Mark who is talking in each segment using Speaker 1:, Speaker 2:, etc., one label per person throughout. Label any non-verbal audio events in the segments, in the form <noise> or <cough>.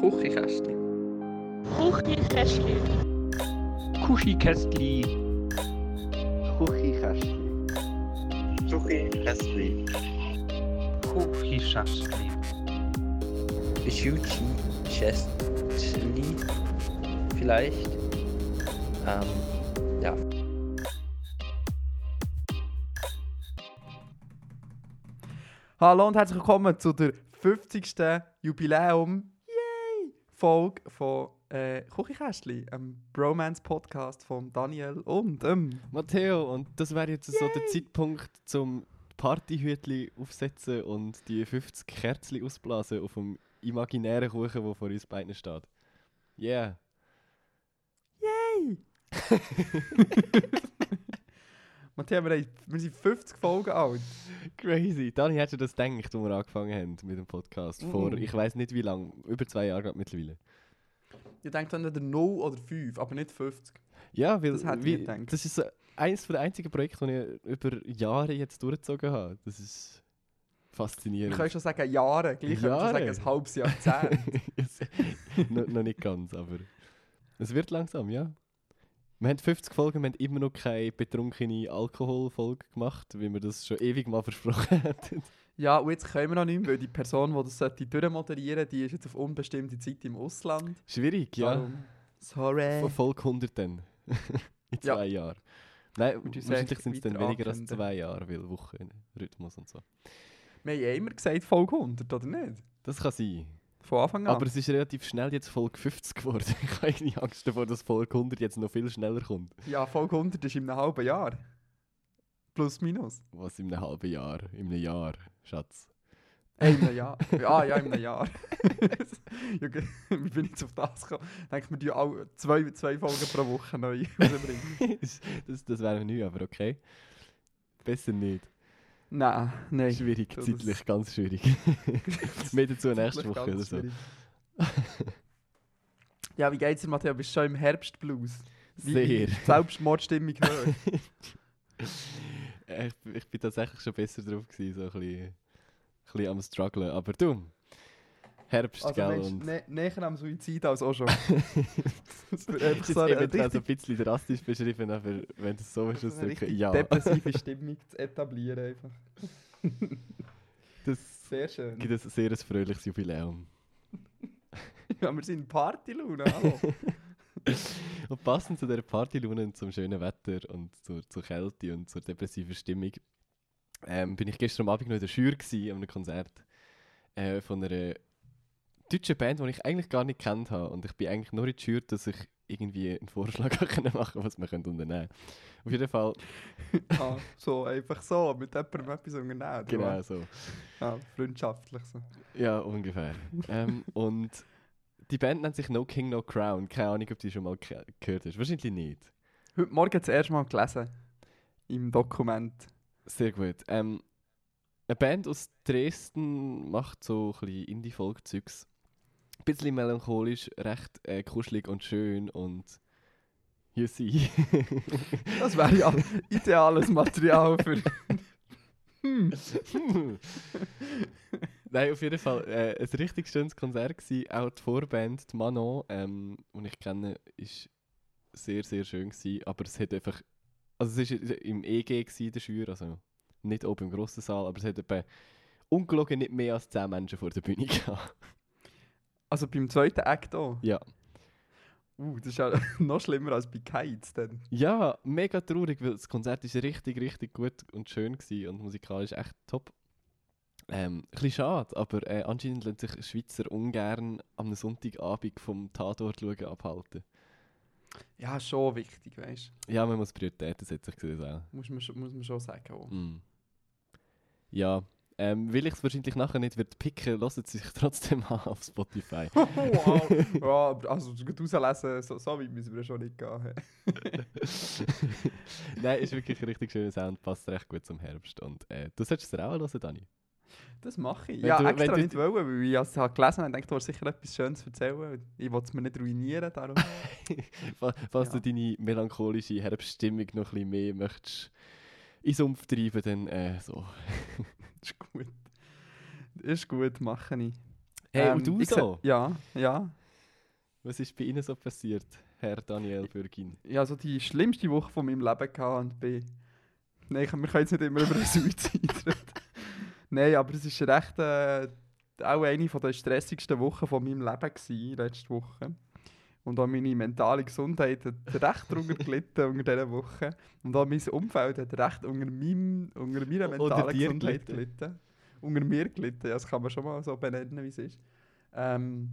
Speaker 1: Kuchikästli.
Speaker 2: Kuchikästli.
Speaker 3: Kuchikästli.
Speaker 1: Kuchikästli.
Speaker 4: Kuchikästli.
Speaker 3: Kuchikästli.
Speaker 5: Schuchi Chestli vielleicht. Ähm, ja.
Speaker 6: Hallo und herzlich willkommen zu der 50. Jubiläum! Folge von äh, Kuchikästli, einem Bromance-Podcast von Daniel und ähm,
Speaker 7: Matteo, und das wäre jetzt so der Zeitpunkt zum Partyhütli aufsetzen und die 50 Kerzen ausblasen auf dem imaginären Kuchen, der vor uns beiden steht. Yeah.
Speaker 6: Yay! <laughs> Matthias, wir, haben- wir sind 50 Folgen alt.
Speaker 7: Crazy. Dani, hättest du das gedacht, als wir angefangen haben mit dem Podcast? Vor,
Speaker 6: Mhm.
Speaker 7: ich weiß nicht wie lange, über zwei Jahre mittlerweile.
Speaker 6: Ich denke dann entweder 0 oder 5, aber nicht 50.
Speaker 7: Ja, weil
Speaker 6: Das
Speaker 7: wie, das ist so eines der einzigen Projekte, die ich über Jahre jetzt durchgezogen habe. Das ist faszinierend.
Speaker 6: können schon sagen Jahre, gleich schon sagen
Speaker 7: Jahre?
Speaker 6: ein halbes Jahrzehnt. <laughs>
Speaker 7: Yes. <laughs> noch, noch nicht ganz, aber es wird langsam, ja. Wir haben 50 Folgen, wir haben immer noch keine betrunkene Alkoholfolge gemacht, wie wir das schon ewig mal versprochen <laughs> hätten.
Speaker 6: ja, und jetzt können wir noch nicht mehr, weil die Person, die das durchmoderieren sollte, die ist jetzt auf unbestimmte Zeit im Ausland.
Speaker 7: Schwierig, ja.
Speaker 6: Darum, sorry.
Speaker 7: Von Folge 100 dann. <laughs> In
Speaker 6: Ja.
Speaker 7: zwei Jahren. Nein, wahrscheinlich sind es dann weniger als zwei Jahre, weil Wochenrhythmus und so.
Speaker 6: Wir haben ja immer gesagt Folge 100, oder nicht?
Speaker 7: Das kann sein.
Speaker 6: Von Anfang an.
Speaker 7: Aber es ist relativ schnell jetzt Folge 50 geworden. <laughs> Ich habe irgendwie Angst davor, dass Folge 100 jetzt noch viel schneller kommt.
Speaker 6: Ja, Folge 100 ist in einem halben Jahr. Plus, minus.
Speaker 7: Was in einem halben Jahr, in einem Jahr, Schatz.
Speaker 6: Äh, in einem Jahr. Ja, ja, in einem Jahr. <laughs> ja, okay. Wie bin ich jetzt auf das gekommen? Ich denke, wir tun alle zwei, zwei Folgen pro Woche neu <laughs> rausbringen.
Speaker 7: das, das wäre nicht, aber okay. Besser nicht.
Speaker 6: Nein, nein.
Speaker 7: Schwierig,
Speaker 6: das-
Speaker 7: zeitlich ganz schwierig. <laughs> <laughs> Mehr dazu nächste Woche oder so.
Speaker 6: ja, wie geht's dir, Matthias? Bist du schon im Herbstblues? Wie-
Speaker 7: Sehr.
Speaker 6: Selbstmordstimmung. <laughs>
Speaker 7: Äh, ich, ich bin tatsächlich schon besser drauf gewesen, so ein bisschen, ein bisschen am strugglen. Aber du, Herbst,
Speaker 6: Also,
Speaker 7: gell?
Speaker 6: Mensch,
Speaker 7: Und
Speaker 6: nä näher am Suizid als auch schon. <laughs> das
Speaker 7: ist
Speaker 6: so eine richtig,
Speaker 7: ein bisschen drastisch beschrieben, aber wenn du es so
Speaker 6: eine
Speaker 7: ausdrücken,
Speaker 6: richtig
Speaker 7: ja.
Speaker 6: depressive <laughs> Stimmung zu etablieren. Einfach.
Speaker 7: Das
Speaker 6: Sehr schön.
Speaker 7: gibt ein sehr fröhliches Jubiläum. <laughs>
Speaker 6: Ja, wir sind in Partylaune, hallo.
Speaker 7: Und passend zu dieser Partylaune und zum schönen Wetter und zur, zur Kälte und zur depressiven Stimmung ähm, bin ich gestern Abend noch in der Schür gsi, an einem Konzert äh, von einer deutschen Band, die ich eigentlich gar nicht kennt habe. Und ich bin eigentlich nur in der Schür, dass ich irgendwie einen Vorschlag können <laughs> machen was wir können unternehmen Auf jeden Fall,
Speaker 6: ah, so, einfach so, mit jemandem etwas unternehmen.
Speaker 7: genau so.
Speaker 6: Ja, freundschaftlich so.
Speaker 7: Ja, ungefähr. ähm, und die Band nennt sich No King, No Crown. Keine Ahnung, ob du die schon mal ge gehört hast. Wahrscheinlich nicht.
Speaker 6: Heute Morgen das erste Mal gelesen. Im Dokument.
Speaker 7: Sehr gut. Ähm, eine Band aus Dresden macht so ein bisschen Indie-Folk-Zeugs. Ein bisschen melancholisch, recht äh, kuschelig und schön und hier sie. <laughs>
Speaker 6: Das wäre ja ideales Material für. <laughs> <laughs>
Speaker 7: Nein, auf jeden Fall äh, ein richtig schönes Konzert gewesen. Auch die Vorband, die Manon, ähm, die ich kenne, ist sehr, sehr schön gewesen. Aber es hat einfach... Also es war im EG gewesen, der Schür, also nicht oben im grossen Saal, aber es hat etwa ungelogen nicht mehr als 10 Menschen vor der Bühne gehabt.
Speaker 6: Also beim zweiten Act auch.
Speaker 7: Ja.
Speaker 6: Uh, das ist ja <laughs> noch schlimmer als bei Kites dann.
Speaker 7: Ja, mega traurig, weil das Konzert ist richtig, richtig gut und schön gewesen und musikalisch echt top. Ähm, ein bisschen schade, aber äh, anscheinend lässt sich Schweizer ungern am Sonntagabend vom Tatort schauen abhalten.
Speaker 6: Ja, schon wichtig, weißt
Speaker 7: Ja, man muss Prioritäten setzen, ich sehe das auch.
Speaker 6: du. Muss man, schon- muss man schon sagen. Auch.
Speaker 7: Mm. Ja, ähm, weil ich es wahrscheinlich nachher nicht wird picken, lasst es sich <laughs> trotzdem an auf Spotify. <laughs>
Speaker 6: wow. ja, aber also gut rauslesen, so, so weit müssen wir schon nicht gehen. <laughs>
Speaker 7: Nein, ist wirklich ein richtig schöner Sound, passt recht gut zum Herbst. Und äh, du solltest es auch hören, Dani.
Speaker 6: Das mache ich.
Speaker 7: Wenn
Speaker 6: ja,
Speaker 7: du-
Speaker 6: extra
Speaker 7: wenn du-
Speaker 6: nicht wollen, weil ich es habe gelesen habe und dachte, du hast sicher etwas Schönes erzählen. Ich wollte es mir nicht ruinieren, darum.
Speaker 7: Fa- Falls
Speaker 6: Ja.
Speaker 7: du deine melancholische Herbststimmung noch ein bisschen mehr möchtest in Sumpf treiben, dann äh, so. <laughs>
Speaker 6: ist gut. Ist gut, mache ich.
Speaker 7: Hey,
Speaker 6: Ähm,
Speaker 7: und du so?
Speaker 6: Ja, ja.
Speaker 7: Was ist bei Ihnen so passiert, Herr Daniel Bürgin?
Speaker 6: Ich hatte so die schlimmste Woche von meinem Leben gehabt und bin... Nein, ich- wir können jetzt nicht immer über den <laughs> Suizid reden. Nein, aber es ist recht... Äh, auch eine der stressigsten Wochen von meinem Leben gewesen, letzte Woche. Und auch meine mentale Gesundheit hat recht darunter gelitten unter dieser Woche. Und auch mein Umfeld hat recht unter, meinem, unter meiner mentalen Gesundheit
Speaker 7: gelitten.
Speaker 6: gelitten. Unter mir gelitten, ja, das kann man schon mal so benennen, wie es ist. Ähm,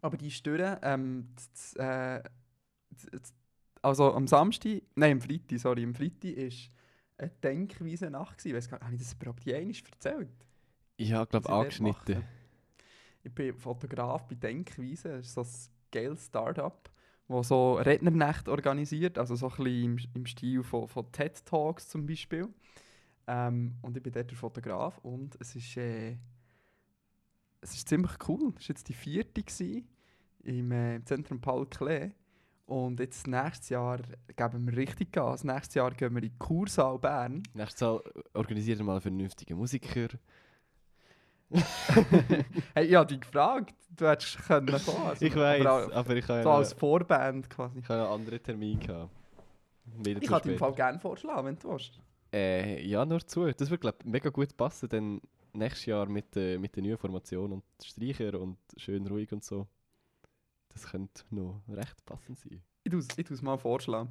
Speaker 6: aber die Stören, ähm, äh, also am Samstag, nein, am Freitag, sorry, am Freitag ist eine Denkweise Nacht gewesen. Ich weiss gar nicht, habe ich das überhaupt je erzählt?
Speaker 7: Ja, ich glaube
Speaker 6: was ich
Speaker 7: angeschnitten.
Speaker 6: Ich bin Fotograf bei Denkweise, das ist so ein geiles Start-up, das so Rednernächte organisiert, also so ein bisschen im, im Stil von, von TED Talks zum Beispiel. Ähm, und ich bin dort der Fotograf und es ist, äh, es ist ziemlich cool. Es war jetzt die vierte gewesen, im äh, Zentrum Paul Klee. Und jetzt nächstes Jahr geben wir richtig Gas. Nächstes Jahr gehen wir in die Kursaal Bern.
Speaker 7: Nächstes Mal organisiert mal einen vernünftigen Musiker. <laughs>
Speaker 6: hey, ich habe dich gefragt, du hättest können kommen. Also,
Speaker 7: ich weiß,
Speaker 6: aber
Speaker 7: aber, ich habe
Speaker 6: So als Vorband quasi.
Speaker 7: ich habe einen anderen Termin gehabt. Wieder
Speaker 6: Ich dir im. Fall gerne vorschlagen, wenn du willst.
Speaker 7: Äh, ja, nur zu. Das wird, glaube ich, mega gut passen, denn nächstes Jahr mit, äh, mit der neuen Formation und Streicher und schön ruhig und so. Das könnte noch recht passend sein.
Speaker 6: Ich tue es mal vorschlagen.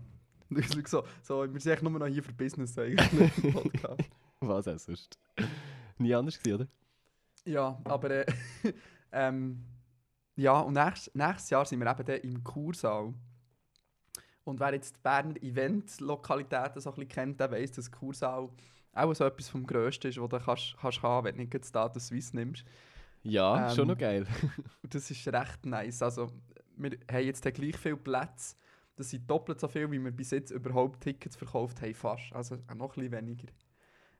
Speaker 6: <laughs> So, so, wir sind eigentlich nur noch hier für Business eigentlich Podcast. <laughs>
Speaker 7: Was auch sonst. Nie anders gewesen, oder?
Speaker 6: Ja, aber äh, <laughs> ähm, ja, und nächstes, nächstes Jahr sind wir eben dann im Kursaal. Und wer jetzt die Berner Event-Lokalitäten so ein bisschen kennt, der weiss, dass Kursaal auch so etwas vom Grössten ist, was du kannst, kannst haben, wenn du nicht Status Suisse nimmst.
Speaker 7: Ja,
Speaker 6: Ähm,
Speaker 7: schon noch geil. <laughs>
Speaker 6: Das ist recht nice. Also, wir haben jetzt gleich viele Plätze. Das sind doppelt so viel, wie wir bis jetzt überhaupt Tickets verkauft haben. Fast. Also noch ein bisschen weniger.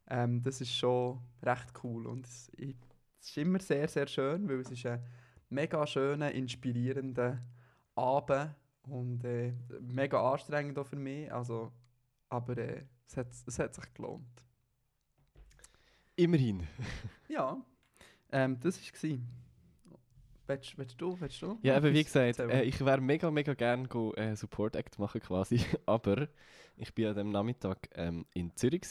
Speaker 6: Ähm, das ist schon recht cool. Und ich, es ist immer sehr, sehr schön, weil es ist ein mega schöner, inspirierender Abend. Und äh, mega anstrengend auch für mich. Also, aber äh, es, hat, es hat sich gelohnt.
Speaker 7: Immerhin. <laughs>
Speaker 6: Ja, ähm, das war es. Willst, willst du? Willst du?
Speaker 7: Ja, aber wie gesagt, äh, ich wäre mega, mega gerne go, äh, Support Act machen quasi. <laughs> aber ich bin an dem Nachmittag ähm, in Zürich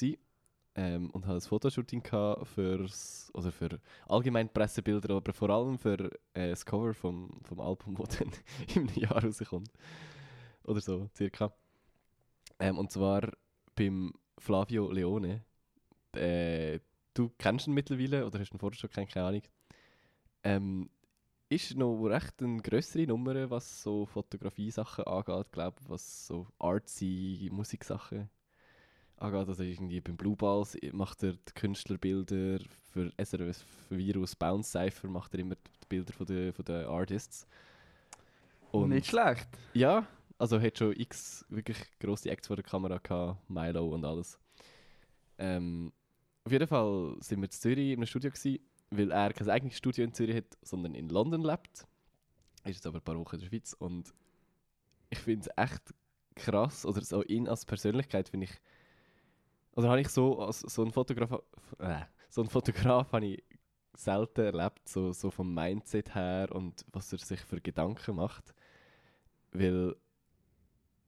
Speaker 7: ähm, und hatte ein Fotoshooting fürs, oder für allgemein Pressebilder, aber vor allem für äh, das Cover vom, vom Album, das <laughs> dann im Jahr rauskommt. Oder so, circa. Ähm, und zwar beim Flavio Leone. Äh, du kennst ihn mittlerweile oder hast ihn vorher schon keine Ahnung. Ähm, ist noch recht eine grössere Nummer, was so Fotografie-Sachen angeht, glaube was so artsy Musiksachen angeht. Also irgendwie beim Blue Balls macht er die Künstlerbilder, für SRF Virus Bounce Cypher macht er immer die Bilder von den, von den Artists. Und
Speaker 6: Nicht schlecht.
Speaker 7: ja, also hat schon x wirklich grosse Acts vor der Kamera gehabt, Milo und alles. Ähm, auf jeden Fall sind wir in Zürich in einem Studio gewesen, weil er kein eigenes Studio in Zürich hat, sondern in London lebt. Er ist jetzt aber ein paar Wochen in der Schweiz und ich finde es echt krass, oder so ihn als Persönlichkeit finde ich, oder habe ich so als so ein Fotograf, äh, so ein Fotograf habe ich selten erlebt, so, so vom Mindset her und was er sich für Gedanken macht. Weil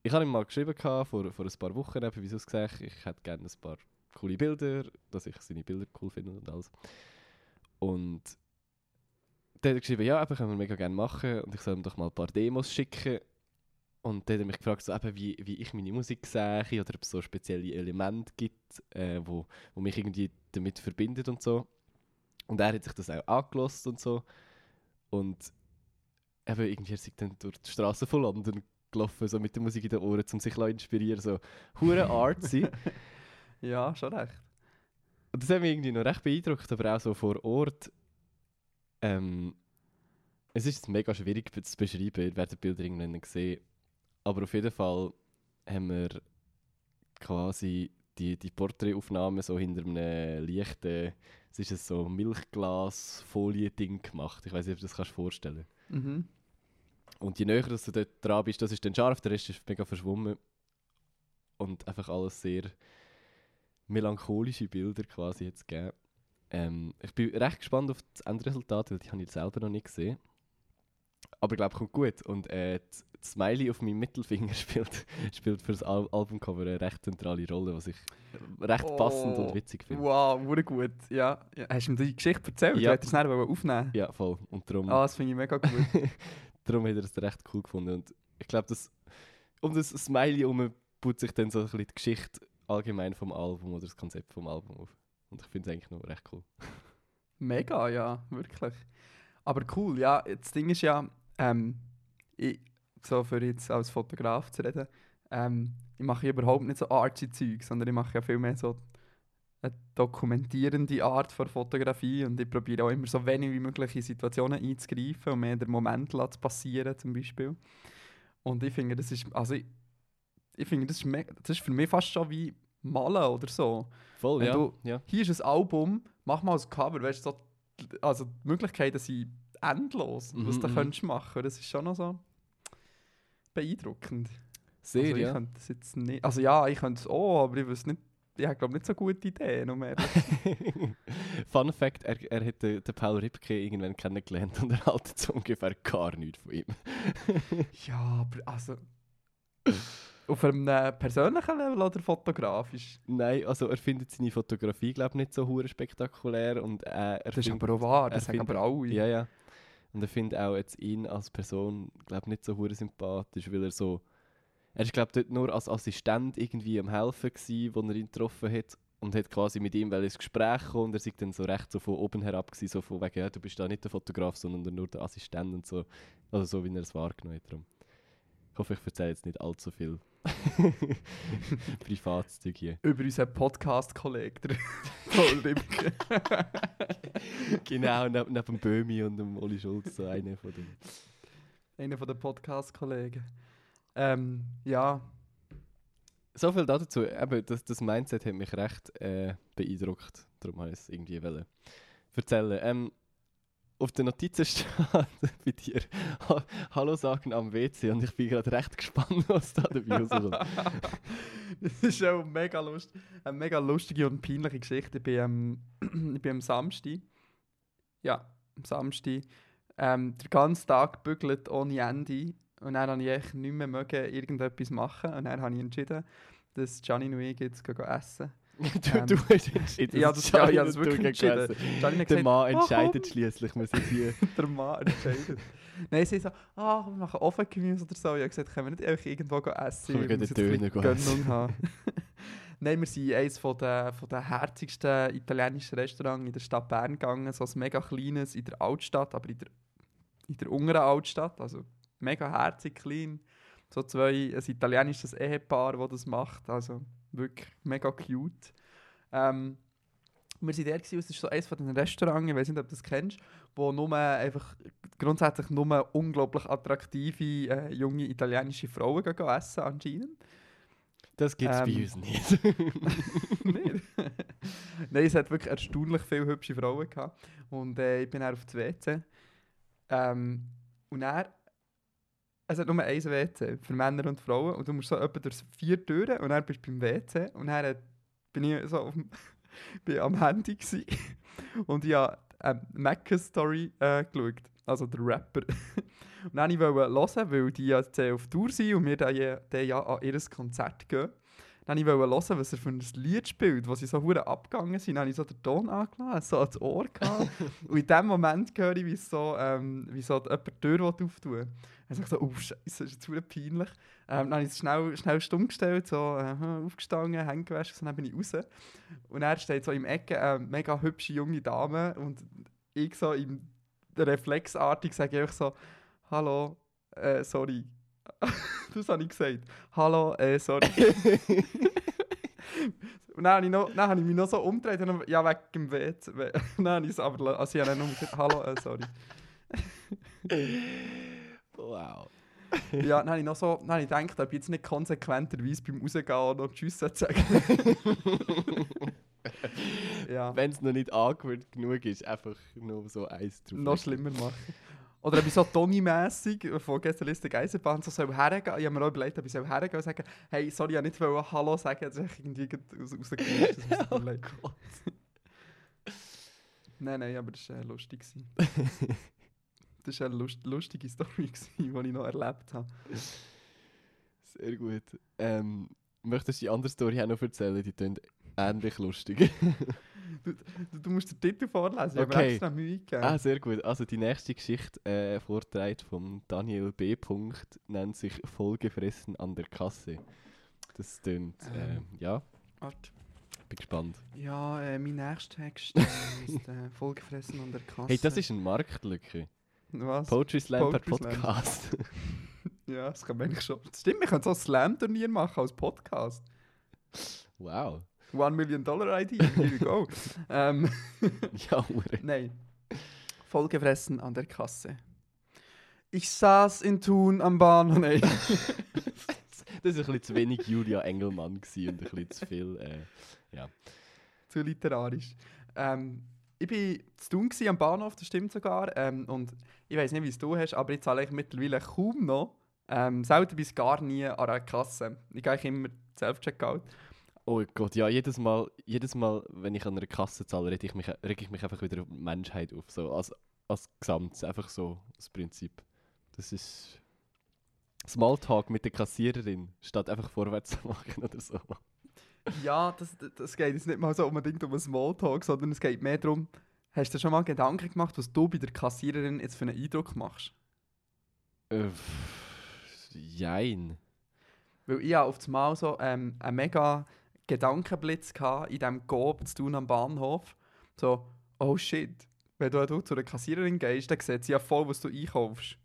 Speaker 7: ich habe ihm mal geschrieben gehabt, vor, vor ein paar Wochen, eben, wieso gesagt, ich hätte gerne ein paar coole Bilder, dass ich seine Bilder cool finde und alles. Und dann hat geschrieben, ja, eben, können wir mega gerne machen und ich soll ihm doch mal ein paar Demos schicken. Und dann hat er mich gefragt, so, eben, wie, wie ich meine Musik sehe oder ob es so spezielle Elemente gibt, äh, wo, wo mich irgendwie damit verbindet und so. Und er hat sich das auch angelost und so. Und eben irgendwie er dann durch die Straße von London gelaufen, so mit der Musik in den Ohren, um sich zu inspirieren, so hure artsy. <laughs>
Speaker 6: Ja, schon recht.
Speaker 7: Und das hat mich irgendwie noch recht beeindruckt, aber auch so vor Ort. Ähm, es ist mega schwierig zu beschreiben, ihr werdet die Bilder irgendwann sehen. Aber auf jeden Fall haben wir quasi die, die Porträtaufnahme so hinter einem leichten, es ist ein so Milchglas-Folie-Ding gemacht. Ich weiß nicht, ob du das kannst vorstellen
Speaker 6: Mhm.
Speaker 7: Und je näher dass du dort dran bist, das ist dann scharf, der Rest ist mega verschwommen. Und einfach alles sehr melancholische Bilder quasi jetzt gegeben. Ähm, ich bin recht gespannt auf das Endresultat, weil die habe ich selber noch nicht gesehen. Aber ich glaube, kommt gut. Und äh, das Smiley auf meinem Mittelfinger <laughs> spielt, spielt für das Al Albumcover eine recht zentrale Rolle, was ich recht passend
Speaker 6: Oh,
Speaker 7: und witzig finde.
Speaker 6: Wow, wurde gut. Ja. ja. Hast du ihm die Geschichte erzählt?
Speaker 7: Ja.
Speaker 6: Du hättest es schnell aufnehmen
Speaker 7: Ja, voll. Und darum,
Speaker 6: Ah, das finde ich mega gut. <laughs>
Speaker 7: darum hat er es recht cool gefunden. Und ich glaube, um das Smiley herum baut sich dann so ein bisschen die Geschichte allgemein vom Album oder das Konzept vom Album auf. Und ich finde es eigentlich noch recht cool.
Speaker 6: Mega, ja, wirklich. Aber cool, ja, das Ding ist ja, ähm, ich, so für jetzt als Fotograf zu reden, ähm, ich mache überhaupt nicht so artsy Zeug, sondern ich mache ja viel mehr so eine dokumentierende Art von Fotografie und ich probiere auch immer so wenig wie möglich in Situationen einzugreifen und mehr den Moment zu passieren zum Beispiel. Und ich finde, das ist, also ich, ich finde, das ist, das ist für mich fast schon wie Malen oder so
Speaker 7: Voll,
Speaker 6: Wenn
Speaker 7: ja.
Speaker 6: du-
Speaker 7: ja.
Speaker 6: hier ist ein Album, mach mal ein Cover, weißt du, so, also die Möglichkeiten sind endlos, was
Speaker 7: Mhm,
Speaker 6: du
Speaker 7: mhm.
Speaker 6: könntest machen. Das ist schon noch so beeindruckend.
Speaker 7: Sehr,
Speaker 6: also ich
Speaker 7: ja.
Speaker 6: könnte das jetzt nicht, also ja, ich könnte es auch, aber ich weiß nicht, ich habe glaube nicht so gute Ideen, um <laughs>
Speaker 7: Fun Fact: Er, er hat den, den Paul Ripke irgendwann kennengelernt und er haltet so ungefähr gar nichts von ihm. <laughs>
Speaker 6: Ja, aber also auf einem äh, persönlichen Level oder fotografisch?
Speaker 7: Nein, also er findet seine Fotografie, glaube ich, nicht so spektakulär. Und äh, er
Speaker 6: Das ist aber auch wahr, das sagen aber alle.
Speaker 7: Ja, ja. Und er findet auch jetzt ihn als Person, glaube nicht so hure sympathisch, weil er so... Er ist, glaube dort nur als Assistent irgendwie am helfen gsi, wo er ihn getroffen hat. Und hat quasi mit ihm ins Gespräch kommen und er sei dann so recht so von oben herab gsi, so von wegen, ja, du bist da nicht der Fotograf, sondern nur der Assistent und so. Also so, wie er es wahrgenommen hat. Darum. Ich hoffe, ich erzähle jetzt nicht allzu viel <laughs> Privatszeug hier.
Speaker 6: Über unseren Podcast-Kollegen, <laughs> Paul Ripke.
Speaker 7: genau, neben, neben dem Böhmi und dem Oli Schulz, so einer von den...
Speaker 6: Einer von den Podcast-Kollegen. Ähm, ja,
Speaker 7: So viel dazu. Eben, das, das Mindset hat mich recht äh, beeindruckt. Darum habe ich es irgendwie wollen erzählen. Ähm, auf den Notizen steht <laughs> bei dir ha Hallo sagen am WC und ich bin gerade recht gespannt, <laughs> was da dabei rauskommt. <laughs>
Speaker 6: das ist auch mega lust eine mega lustige und peinliche Geschichte. Ich bin, ähm, <clears throat> bin am Samstag, ja, am Samstag, ähm, den ganzen Tag gebügelt ohne Ende. Und dann habe ich nicht mehr irgendetwas machen. Und dann habe ich entschieden, dass Gianni und ich jetzt gehen essen.
Speaker 7: Du,
Speaker 6: Ähm,
Speaker 7: du hast entschieden.
Speaker 6: ja, das- ja, ja, das wirklich entschieden.
Speaker 7: essen.
Speaker 6: Hat
Speaker 7: Der
Speaker 6: gesagt,
Speaker 7: Mann
Speaker 6: «Ah,
Speaker 7: entscheidet
Speaker 6: komm.»
Speaker 7: schließlich. Wir sind hier. <laughs>
Speaker 6: der Mann entscheidet. Nein, sie so, ah, wir machen Ofengemüse oder so. Ich habe gesagt, können wir nicht einfach irgendwo essen?
Speaker 7: Können wir
Speaker 6: ein
Speaker 7: Döner
Speaker 6: Gönnung haben. <laughs> Nein, wir sind eines von der, von der herzigsten italienischen Restaurants in der Stadt Bern gegangen. So ein mega kleines in der Altstadt, aber in der, in der unteren Altstadt. Also mega herzig, klein. So zwei, ein italienisches Ehepaar, das das macht. Also wirklich mega cute. Ähm, wir waren dort, es ist so eines von den Restaurants, ich weiß nicht, ob du das kennst, wo nur einfach grundsätzlich nur unglaublich attraktive äh, junge italienische Frauen gehen, gehen essen anscheinend.
Speaker 7: Das gibt es bei
Speaker 6: Ähm,
Speaker 7: uns nicht. <laughs>
Speaker 6: Nicht? <laughs> Nein, es hat wirklich erstaunlich viele hübsche Frauen gehabt. Und äh, ich bin dann auf das WC. Ähm, und er es hat nur ein WC für Männer und Frauen. Und du musst so etwa durch vier Türen und dann bist du beim WC. Und dann hat- bin ich so auf dem, <laughs> bin am Handy gsi und ich habe ähm, Macca's Story äh, geschaut. Also der Rapper. <laughs> und dann wollte ich hören, weil die ja äh, auf Tour sind und wir dann ja, dann ja an ihr Konzert gehen. Dann wollte ich hören, was er für ein Lied spielt, wo sie so hure abgegangen sind. Dann habe ich so den Ton angelassen, so ans Ohr gehabt. <laughs> und in dem Moment höre ich, wie so, ähm, wie so jemand die Tür auftun will. Dann ich so, oh Scheiße, das ist jetzt hure peinlich. Ähm, dann habe ich es schnell, schnell stumm gestellt, so äh, aufgestanden, Hände gewaschen, so, dann bin ich raus. Und er steht so im Ecke eine mega hübsche junge Dame und ich so im reflexartig sage ich so, hallo, äh, sorry. <laughs> das habe ich gesagt. Hallo, äh, sorry. <laughs> und dann habe ich, noch, dann habe ich mich noch so umgedreht und dann, ja, wegen dem WC. <laughs> Dann habe ich es aber, also ich habe dann nur gesagt, hallo, äh, sorry.
Speaker 7: Wow.
Speaker 6: Ja, dann habe ich noch so, dann habe ich gedacht, ob ich jetzt nicht konsequenterweise beim Rausgehen noch Tschüss sagen. <laughs> ja,
Speaker 7: Wenn es noch nicht angewöhnt genug ist, einfach nur so eins drauf.
Speaker 6: noch schlimmer machen. Oder ob ich so Toni-mässig von Gästeliste Geiserbahn so soll hergehen. Ich habe mir auch überlegt, ob ich soll hergehen und sagen, hey, sorry, ich wollte nicht Hallo sagen, das ist irgendwie gerade raus, rausgerutscht. Das ist mir <laughs> leid. Nein, nein, aber das war äh, lustig. <laughs> das war eine lust lustige Story, <laughs> die ich noch erlebt habe.
Speaker 7: Sehr gut. Ähm, möchtest du die andere Story auch noch erzählen? Die klingt ähnlich lustig. <laughs>
Speaker 6: Du, du musst den Titel vorlesen, ich habe
Speaker 7: Okay.
Speaker 6: extra Mühe gegeben.
Speaker 7: ah, sehr gut. Also die nächste Geschichte, äh, vorträgt von Daniel B. Punkt, nennt sich Vollgefressen an der Kasse. Das klingt, äh,
Speaker 6: Ähm.
Speaker 7: ja,
Speaker 6: Warte.
Speaker 7: bin gespannt.
Speaker 6: Ja, äh, mein nächster Text äh, ist äh, vollgefressen an der Kasse.
Speaker 7: Hey, das ist eine Marktlücke.
Speaker 6: Was?
Speaker 7: Poetry Slam per
Speaker 6: Poetry Slam.
Speaker 7: Podcast. <laughs> <laughs>
Speaker 6: Ja, das kann man eigentlich schon. Stimmt, wir können so ein Slam-Turnier machen als Podcast.
Speaker 7: wow.
Speaker 6: One Million Dollar Idea, here we go. <laughs> ähm,
Speaker 7: Ja, hure.
Speaker 6: nein. Vollgefressen an der Kasse. Ich saß in Thun am Bahnhof. Nein.
Speaker 7: Das war ein bisschen zu wenig Julia Engelmann und ein bisschen zu viel. Äh,
Speaker 6: zu literarisch. Ähm, ich war zu gewesen, am Bahnhof, das stimmt sogar. Ähm, und ich weiß nicht, wie es du hast, aber ich zahle eigentlich mittlerweile kaum noch. Ähm, selten bis gar nie an einer Kasse. Ich gehe immer Self-Checkout.
Speaker 7: oh Gott, ja, jedes Mal, jedes Mal, wenn ich an einer Kasse zahle, reg ich mich, reg ich mich einfach wieder auf die Menschheit auf. So, als, als Gesamt, einfach so das Prinzip. Das ist Smalltalk mit der Kassiererin, statt einfach vorwärts zu <laughs> machen oder so.
Speaker 6: Ja, das, das geht jetzt nicht mal so unbedingt um einen Smalltalk, sondern es geht mehr darum, hast du dir schon mal Gedanken gemacht, was du bei der Kassiererin jetzt für einen Eindruck machst?
Speaker 7: Äh, jein.
Speaker 6: Weil ich hatte auf das Mal so ähm, einen mega Gedankenblitz gehabt in diesem Coop zu tun am Bahnhof. So, oh shit, wenn du, du zu einer Kassiererin gehst, dann sieht sie ja voll, was du einkaufst.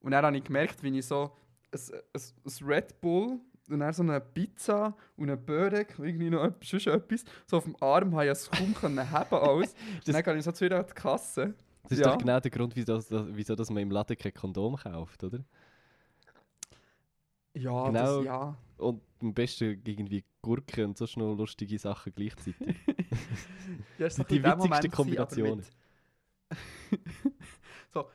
Speaker 6: Und dann habe ich gemerkt, wie ich so ein, ein, ein Red Bull und dann so eine Pizza und einen Börek, irgendwie noch etwas, sonst etwas, so auf dem Arm habe ich es kaum können haben alles. <laughs> Und dann gehe ich so zu an die Kasse.
Speaker 7: Das ist
Speaker 6: Ja.
Speaker 7: doch genau der Grund, wieso, das- wieso dass man im Laden kein Kondom kauft, oder?
Speaker 6: Ja,
Speaker 7: Genau.
Speaker 6: das, ja.
Speaker 7: Und am besten irgendwie Gurken und so schnell lustige Sachen gleichzeitig. <laughs>
Speaker 6: Ja,
Speaker 7: die witzigsten Kombinationen.
Speaker 6: mit- <laughs> so,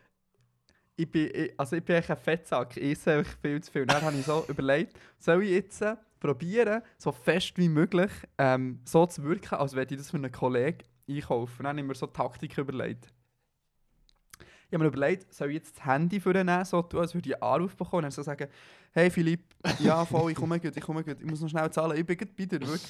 Speaker 6: ich bin, ich, also ich bin echt ein Fettsack, ich esse einfach viel zu viel. Dann habe ich so <laughs> überlegt, soll ich jetzt äh, probieren, so fest wie möglich ähm, so zu wirken, als würde ich das für einen Kollegen einkaufen. Dann habe ich mir so Taktik überlegt. Ich habe mir überlegt, soll ich jetzt das Handy für nehmen, so tun, als würde ich einen Anruf bekommen und dann so sagen, hey Philipp, ja voll, ich komme gut, ich komme gut, ich muss noch schnell zahlen, ich bin gleich bei dir, wirklich.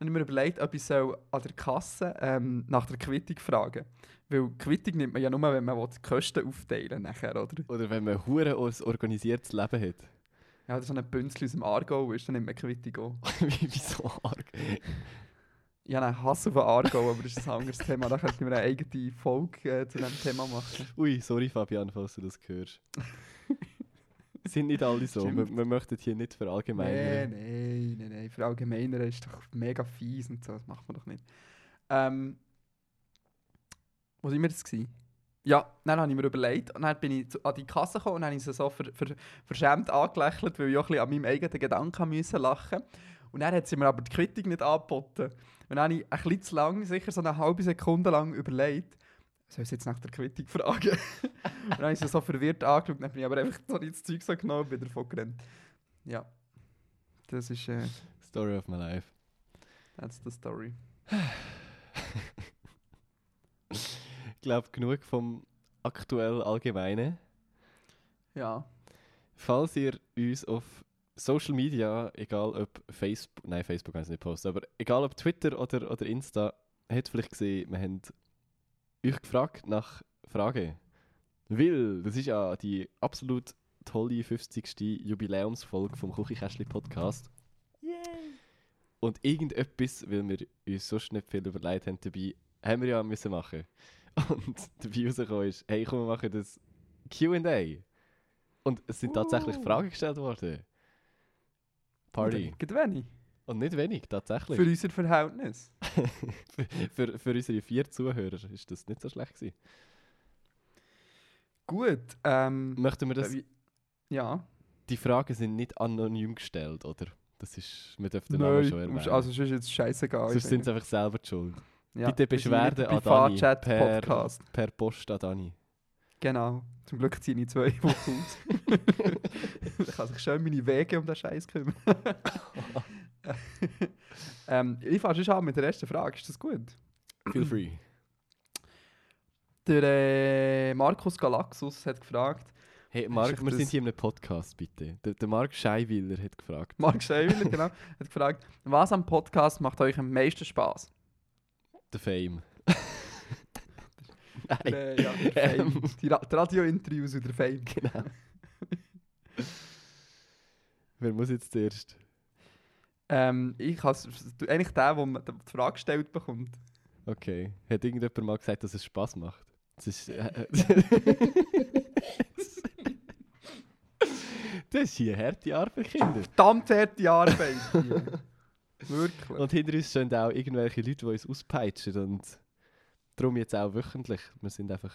Speaker 6: Habe ich mir überlegt, ob ich soll an der Kasse ähm, nach der Quittung fragen Weil Quittung nimmt man ja nur, wenn man die Kosten aufteilen nachher, oder?
Speaker 7: Oder wenn man hure organisiertes Leben hat.
Speaker 6: Ja, oder so ein Bünzli aus dem Aargau ist, dann nimmt man Quittung auch. <laughs>
Speaker 7: Wie, wieso arg?
Speaker 6: Ich habe einen Hass auf den Aargau, aber das ist ein anderes Thema. Da könnten wir eine eigene Folge äh, zu diesem Thema machen.
Speaker 7: Ui, sorry Fabian, falls du das hörst. <laughs> Sind nicht alle so. Wir, wir möchten hier nicht verallgemeinern.
Speaker 6: Nein, nein, nein, nein. Für Allgemeiner ist doch mega fies und so. Das macht man doch nicht. Ähm, wo sind wir jetzt? Gewesen? Ja, dann habe ich mir überlegt und dann bin ich zu, an die Kasse gekommen und habe ich sie so ver, ver, verschämt angelächelt, weil ich auch ein bisschen an meinem eigenen Gedanken müssen lachen Und dann hat sie mir aber die Quittung nicht angeboten. Und dann habe ich ein bisschen zu lang, sicher so eine halbe Sekunde lang überlegt, soll ich jetzt nach der Quittung fragen? und <laughs> dann habe ich sie so verwirrt angeschaut, dann bin ich aber einfach so ins Zeug so genommen und bin davon gerannt. Ja, das ist, äh,
Speaker 7: Story of my life.
Speaker 6: that's the story.
Speaker 7: Ich glaube, genug vom aktuell Allgemeinen.
Speaker 6: Ja.
Speaker 7: Falls ihr uns auf Social Media, egal ob Facebook, nein, Facebook kann ich nicht posten, aber egal ob Twitter oder, oder Insta, habt vielleicht gesehen, wir haben euch gefragt nach Frage. Weil, das ist ja die absolut tolle 50. Jubiläumsfolge vom Küchenkästchen Podcast.
Speaker 6: Yay!
Speaker 7: Und irgendetwas, weil wir uns sonst nicht viel überlegt haben dabei, haben wir ja müssen machen. Und <laughs> dabei rausgekommen ist, hey komm, wir machen das Q&A. Und es sind tatsächlich
Speaker 6: Uh.
Speaker 7: Fragen gestellt worden. Party.
Speaker 6: Geht wenig.
Speaker 7: Und nicht wenig, tatsächlich.
Speaker 6: Für unser Verhältnis.
Speaker 7: Für, für, unsere vier Zuhörer ist das nicht so schlecht gewesen.
Speaker 6: Gut. Ähm,
Speaker 7: Möchten wir das...
Speaker 6: äh, ja.
Speaker 7: Die Fragen sind nicht anonym gestellt, oder? Das ist... Wir dürfen den Namen schon erwähnen.
Speaker 6: also sonst ist jetzt scheißegal.
Speaker 7: Sonst sind sie einfach selber die schuld.
Speaker 6: Ja,
Speaker 7: Bitte Beschwerden an Dani.
Speaker 6: Privatchat-Podcast.
Speaker 7: Per Post an Dani.
Speaker 6: Genau. Zum Glück ziehe ich zwei Wochen aus. <laughs> ich kann sich schön meine Wege um den Scheiß kümmern. <laughs> ähm, ich fange schon an mit der ersten Frage. Ist das gut?
Speaker 7: Feel free.
Speaker 6: Der äh, Markus Galaxus hat gefragt,
Speaker 7: Hey, Marc, wir sind hier einem Podcast, bitte. Der, der Marc Scheiwiller hat gefragt.
Speaker 6: Mark Scheiwiller, <laughs> genau, hat gefragt, was am Podcast macht euch am meisten Spaß?
Speaker 7: Der Fame. <laughs> Nein,
Speaker 6: Äh, ja, der <laughs> Fame. Die, Ra die Radio-Interviews und der Fame.
Speaker 7: genau. Wer muss jetzt zuerst?
Speaker 6: Ähm, ich has, eigentlich der, der mir die Frage gestellt bekommt.
Speaker 7: Okay. Hat irgendjemand mal gesagt, dass es Spaß macht? Das ist. Äh, <laughs> das ist hier harte Arbeit, Kinder.
Speaker 6: Verdammt harte Arbeit hier. <laughs> Wirklich.
Speaker 7: Und hinter uns stehen auch irgendwelche Leute, die uns auspeitschen. Und darum jetzt auch wöchentlich. Wir sind einfach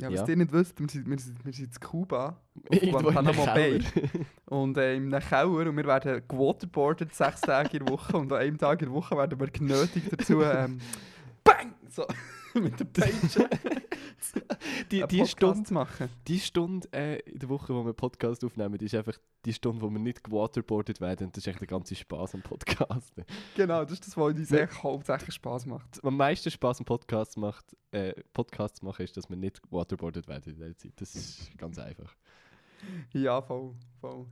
Speaker 6: ja, was
Speaker 7: ja.
Speaker 6: ihr nicht wisst, wir sind, wir sind, wir sind in Kuba <laughs>
Speaker 7: in
Speaker 6: Guantanamo Bay. <laughs> Und äh, in einem Keller und wir werden gewaterboardet sechs Tage in der Woche und an einem Tag in der Woche werden wir genötigt dazu, ähm, BANG! So, <laughs> mit der Peitsche <laughs>
Speaker 7: die, die Stunde,
Speaker 6: machen.
Speaker 7: die Stunde äh, in der Woche, wo wir Podcast aufnehmen, ist einfach die Stunde, wo wir nicht gewaterboardet werden. Und das ist echt der ganze Spaß am Podcast. <laughs>
Speaker 6: Genau, das ist das, was uns echt hauptsächlich Spaß macht.
Speaker 7: Am meisten Spaß am Podcast macht, äh, Podcasts machen, ist, dass wir nicht gewaterboardet werden in dieser Zeit. Das ist ganz einfach.
Speaker 6: Ja, voll, voll.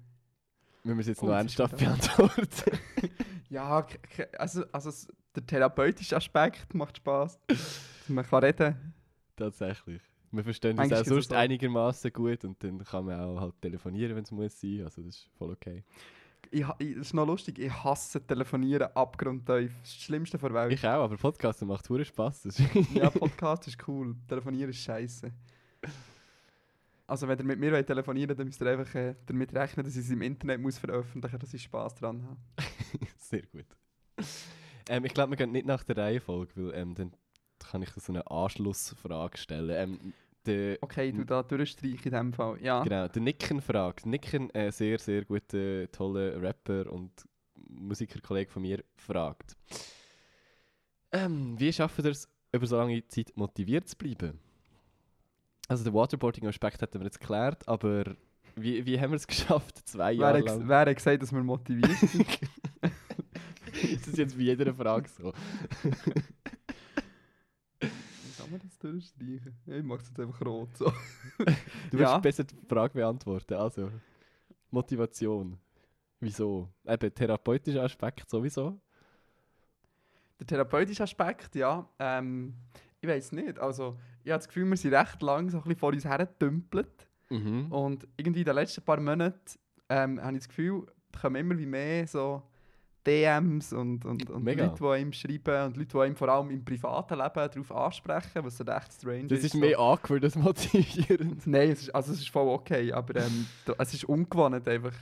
Speaker 7: Wenn wir es jetzt
Speaker 6: Oh,
Speaker 7: noch ernsthaft beantworten. <laughs>
Speaker 6: Ja, also, also der therapeutische Aspekt macht Spaß. Man kann reden
Speaker 7: Tatsächlich. Wir verstehen uns auch sonst
Speaker 6: so.
Speaker 7: einigermaßen gut und dann kann man auch halt telefonieren, wenn es muss sein. Also das ist voll okay.
Speaker 6: ich, ich, Das ist noch lustig, ich hasse Telefonieren abgrundtief. Das ist das Schlimmste der Welt.
Speaker 7: Ich auch, aber Podcasten macht. Das ist <laughs>
Speaker 6: Ja, <laughs> Podcast ist cool. Telefonieren ist scheiße. Also, wenn ihr mit mir wollt telefonieren dann müsst ihr einfach äh, damit rechnen, dass ich es im Internet muss veröffentlichen muss, dass ich Spaß dran habe. <laughs>
Speaker 7: Sehr gut. Ähm, ich glaube, wir gehen nicht nach der Reihenfolge, weil ähm, dann kann ich so eine Anschlussfrage stellen. Ähm, der,
Speaker 6: Okay, du da durchstreichen in dem Fall. Ja.
Speaker 7: Genau, der Nicken fragt. Nicken, ein sehr, sehr guter, toller Rapper und Musikerkollege von mir, fragt. Ähm, wie schaffen ihr es, über so lange Zeit motiviert zu bleiben? Also der Waterboarding-Aspekt hätten wir jetzt geklärt, aber wie, wie haben wir es <laughs> geschafft, zwei Jahre lang?
Speaker 6: wer hat gesagt, dass wir motiviert sind? <laughs>
Speaker 7: das ist jetzt bei jeder Frage so. <laughs>
Speaker 6: Man das durchstreichen? Ich mache es jetzt einfach rot. So. <laughs>
Speaker 7: Du
Speaker 6: Ja.
Speaker 7: wirst besser die Frage beantworten. Also, Motivation. Wieso? Eben, therapeutischer Aspekt sowieso.
Speaker 6: Der therapeutische Aspekt, ja. Ähm, ich weiß nicht. Also, ich habe das Gefühl, wir sind recht lang so ein bisschen vor uns hergetümpelt.
Speaker 7: Mhm.
Speaker 6: Und irgendwie in den letzten paar Monaten ähm, habe ich das Gefühl, kommen immer wie mehr so DMs und, und, und
Speaker 7: Mega.
Speaker 6: Leute, die einem schreiben und Leute, die einem vor allem im privaten Leben darauf ansprechen, was so echt strange
Speaker 7: Das
Speaker 6: ist.
Speaker 7: ist
Speaker 6: so.
Speaker 7: mehr awkward als motivierend. <laughs>
Speaker 6: Nein, es ist, also es ist voll okay, aber ähm, es ist ungewohnt einfach.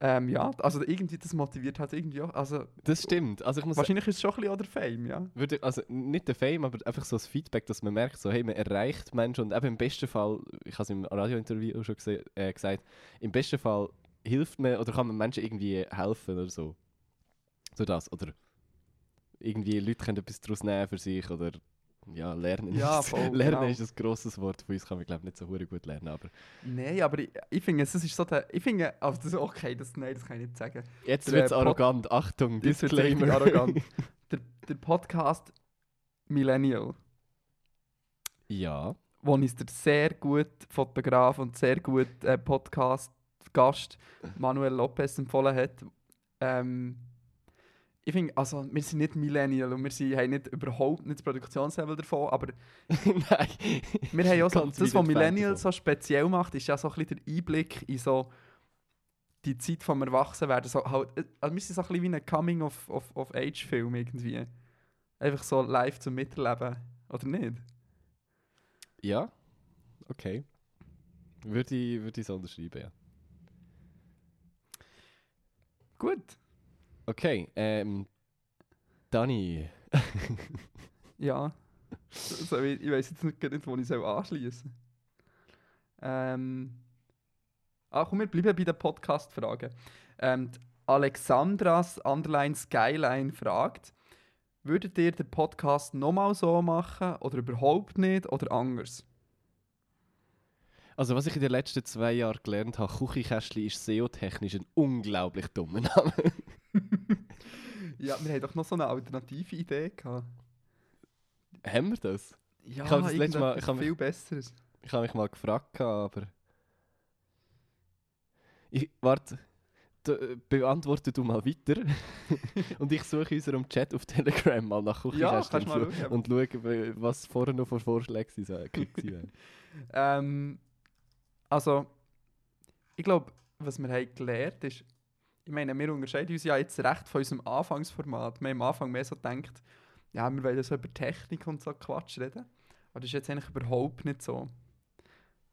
Speaker 6: Ähm, ja, also irgendwie, das motiviert halt irgendwie auch. Also,
Speaker 7: Das stimmt. Also ich muss
Speaker 6: wahrscheinlich ist es schon ein bisschen auch der Fame, ja.
Speaker 7: würde, also nicht der Fame, aber einfach so das Feedback, dass man merkt, so, hey, man erreicht Menschen und eben im besten Fall, ich habe es im Radiointerview schon gese- äh, gesagt, im besten Fall hilft man oder kann man Menschen irgendwie helfen oder so. So das. Oder irgendwie Leute können etwas daraus nehmen für sich oder ja, lernen.
Speaker 6: Ja,
Speaker 7: ist,
Speaker 6: voll, <laughs>
Speaker 7: lernen
Speaker 6: genau.
Speaker 7: ist ein grosses Wort. Von uns kann man glaube ich nicht so gut lernen, aber
Speaker 6: Nein, aber ich, ich finde, es ist so der. Ich finde, also das, okay, das, nein, das kann ich nicht sagen.
Speaker 7: jetzt wird es arrogant. Achtung, Disclaimer.
Speaker 6: arrogant. <laughs> Der, der Podcast Millennial,
Speaker 7: ja.
Speaker 6: wo uns der sehr gut Fotograf und sehr gut äh, Podcast-Gast Manuel Lopez empfohlen hat. Ähm, ich finde, also wir sind nicht Millennial und wir sind, haben nicht, überhaupt nicht das Produktionslevel davon, aber <laughs>
Speaker 7: Nein.
Speaker 6: wir haben auch so, das, was Millennial so speziell macht, ist ja so ein bisschen der Einblick in so die Zeit vom Erwachsenwerden. So, halt, äh, also wir sind so ein bisschen wie ein Coming-of-Age-Film irgendwie. Einfach so live zum Miterleben, oder nicht?
Speaker 7: Ja, okay. Würde ich, würde ich so unterschreiben, ja.
Speaker 6: Gut.
Speaker 7: Okay, ähm, Dani. <laughs>
Speaker 6: Ja. So, so, ich ich weiß jetzt nicht, nicht wo ich soll anschließen ähm, Ah, komm, wir bleiben bei den Podcast-Fragen. Ähm, Alexandras Underline Skyline fragt, würdet ihr den Podcast nochmal so machen oder überhaupt nicht oder anders?
Speaker 7: Also was ich in den letzten zwei Jahren gelernt habe, Küchenkästchen ist SEO-technisch ein unglaublich dummer Name. <laughs>
Speaker 6: Ja, wir haben doch noch so eine alternative Idee gehabt.
Speaker 7: Haben wir das?
Speaker 6: Ja,
Speaker 7: Ich habe das letzte Mal- ich habe mich-
Speaker 6: viel Besseres.
Speaker 7: Ich habe mich mal gefragt, aber. Ich, warte, d- beantworte du mal weiter. <laughs> und ich suche unserem Chat auf Telegram mal nach
Speaker 6: Ja,
Speaker 7: Küchenkästchen
Speaker 6: du schauen.
Speaker 7: und schaue, was vorher noch für Vorschläge waren. <laughs>
Speaker 6: Ähm, also, ich glaube, was wir haben gelernt ist, ich meine, wir unterscheiden uns ja jetzt recht von unserem Anfangsformat. Wir haben am Anfang mehr so gedacht, ja, wir wollen so über Technik und so Quatsch reden. Aber das ist jetzt eigentlich überhaupt nicht so.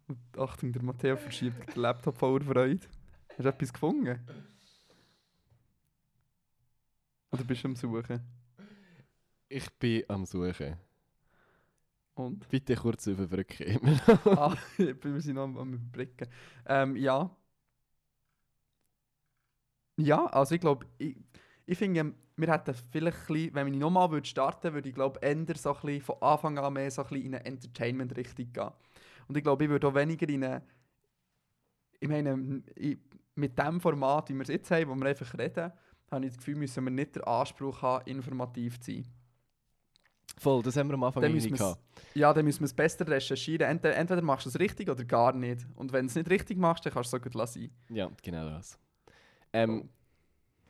Speaker 6: Und Achtung, der Matteo verschiebt den Laptop voller Freude. Hast du etwas gefunden? Oder bist du am Suchen?
Speaker 7: ich bin am Suchen.
Speaker 6: Und?
Speaker 7: Bitte kurz überbrücken. <laughs>
Speaker 6: ah, wir sind noch am, am Überblicken. Ähm, ja. Ja, also ich glaube, ich, ich finde, wir hätten vielleicht ein bisschen, wenn ich nochmal starten würde, würde ich glaube, eher so ein bisschen von Anfang an mehr so ein bisschen in eine Entertainment-Richtung gehen. Und ich glaube, ich würde auch weniger in eine, ich meine, ich, mit dem Format, wie wir es jetzt haben, wo wir einfach reden, habe ich das Gefühl, müssen wir nicht den Anspruch haben, informativ zu sein.
Speaker 7: Voll, das haben wir am Anfang
Speaker 6: Dann wir's-
Speaker 7: gehabt.
Speaker 6: Ja, dann müssen wir es besser recherchieren. Entweder, entweder machst du es richtig oder gar nicht. Und wenn du es nicht richtig machst, dann kannst du es so gut lassen.
Speaker 7: Ja, genau das. Ähm,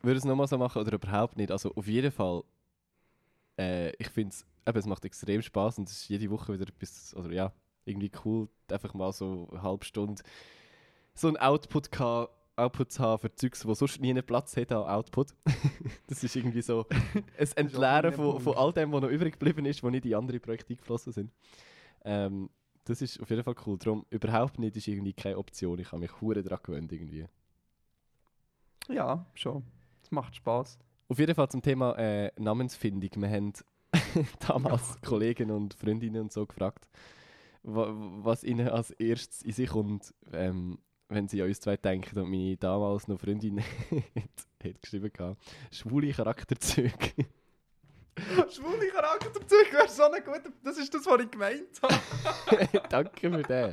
Speaker 7: würde es nochmal so machen oder überhaupt nicht? Also auf jeden Fall, äh, ich finde es, es macht extrem Spaß und es ist jede Woche wieder etwas, oder ja, irgendwie cool, einfach mal so eine halbe Stunde so ein Output, ka- Output zu haben für Zeugs, wo sonst nie einen Platz hat an Output. <laughs> das ist irgendwie so ein <laughs> Entleeren von, von all dem, was noch übrig geblieben ist, wo nicht in andere Projekte eingeflossen sind. Ähm, das ist auf jeden Fall cool. Darum überhaupt nicht ist irgendwie keine Option. Ich habe mich hure daran gewöhnt irgendwie.
Speaker 6: Ja, schon. Es macht Spaß.
Speaker 7: Auf jeden Fall zum Thema äh, Namensfindung. Wir haben <laughs> damals Kollegen und Freundinnen und so gefragt, wa was ihnen als erstes in sich kommt, ähm, wenn sie an uns zwei denken. Und meine damals noch Freundin <laughs> hat, hat geschrieben, gehabt, schwule Charakterzüge. <laughs>
Speaker 6: Schwule Charakterzüge wäre so ein guter... Das ist das, was ich gemeint habe. <laughs>
Speaker 7: Danke für den.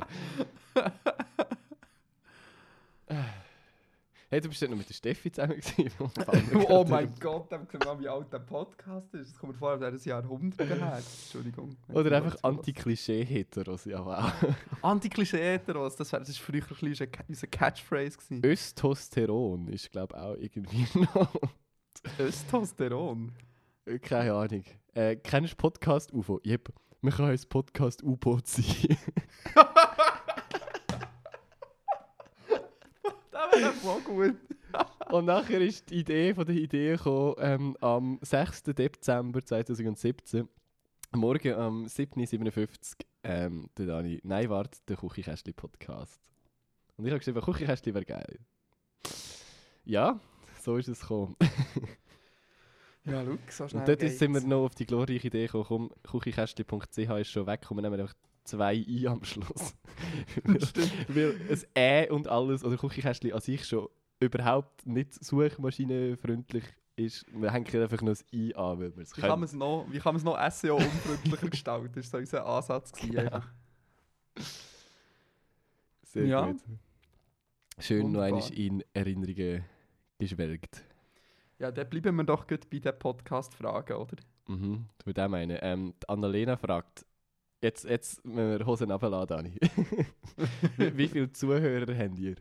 Speaker 7: Hey, du bist dort noch mit der Steffi zusammen gewesen. <laughs>
Speaker 6: oh mein Gott, dann sehen wir mal, wie alt der Podcast ist. Das kommt vor, als wäre das Jahrhundert her. Entschuldigung.
Speaker 7: Oder einfach Anti-Klischee-Heteros, ja wow. <laughs>
Speaker 6: Anti-Klischee-Heteros. Das, wär- das ist früher ein bisschen unser- unser Catchphrase gewesen.
Speaker 7: Östosteron ist, glaube ich, auch irgendwie <laughs> noch.
Speaker 6: Östosteron.
Speaker 7: Äh, Keine Ahnung. Äh, kennst du Podcast UFO? Jep. Man kann ein Podcast U-Boot sein.
Speaker 6: Wäre <laughs> voll gut.
Speaker 7: Und nachher ist die Idee von der Idee gekommen, ähm, am 6. Dezember 2017, morgen am 7.57 Uhr, ähm, der Dani, nein, warte, der Küchenkästchen-Podcast. Und ich habe geschrieben, Küchenkästchen wäre geil. Ja, so ist es gekommen. <laughs>
Speaker 6: Ja, schau, so schnell
Speaker 7: Und dort
Speaker 6: geht's.
Speaker 7: sind wir noch auf die glorreiche Idee gekommen, komm, küchenkästchen.ch ist schon weg und wir nehmen einfach zwei I am Schluss. <laughs> <laughs> Weil ein Ä und alles, oder Küchenkästchen an sich schon überhaupt nicht suchmaschinenfreundlich ist. Wir hängen einfach nur ein I an, weil wir es
Speaker 6: kann
Speaker 7: können.
Speaker 6: man es noch, wie kann man es noch SEO unfreundlicher gestalten? Das war so unser Ansatz. Einfach.
Speaker 7: Sehr
Speaker 6: Ja.
Speaker 7: gut. Schön noch
Speaker 6: Wunderbar.
Speaker 7: einmal in Erinnerungen geschwelgt.
Speaker 6: ja, dann bleiben wir doch gut bei den Podcast-Fragen, oder?
Speaker 7: Mhm, du würdest auch meinen. Ähm, die Annalena fragt, jetzt, jetzt müssen wir Hosen runterlassen, Dani. <laughs> wie, wie viele Zuhörer habt ihr?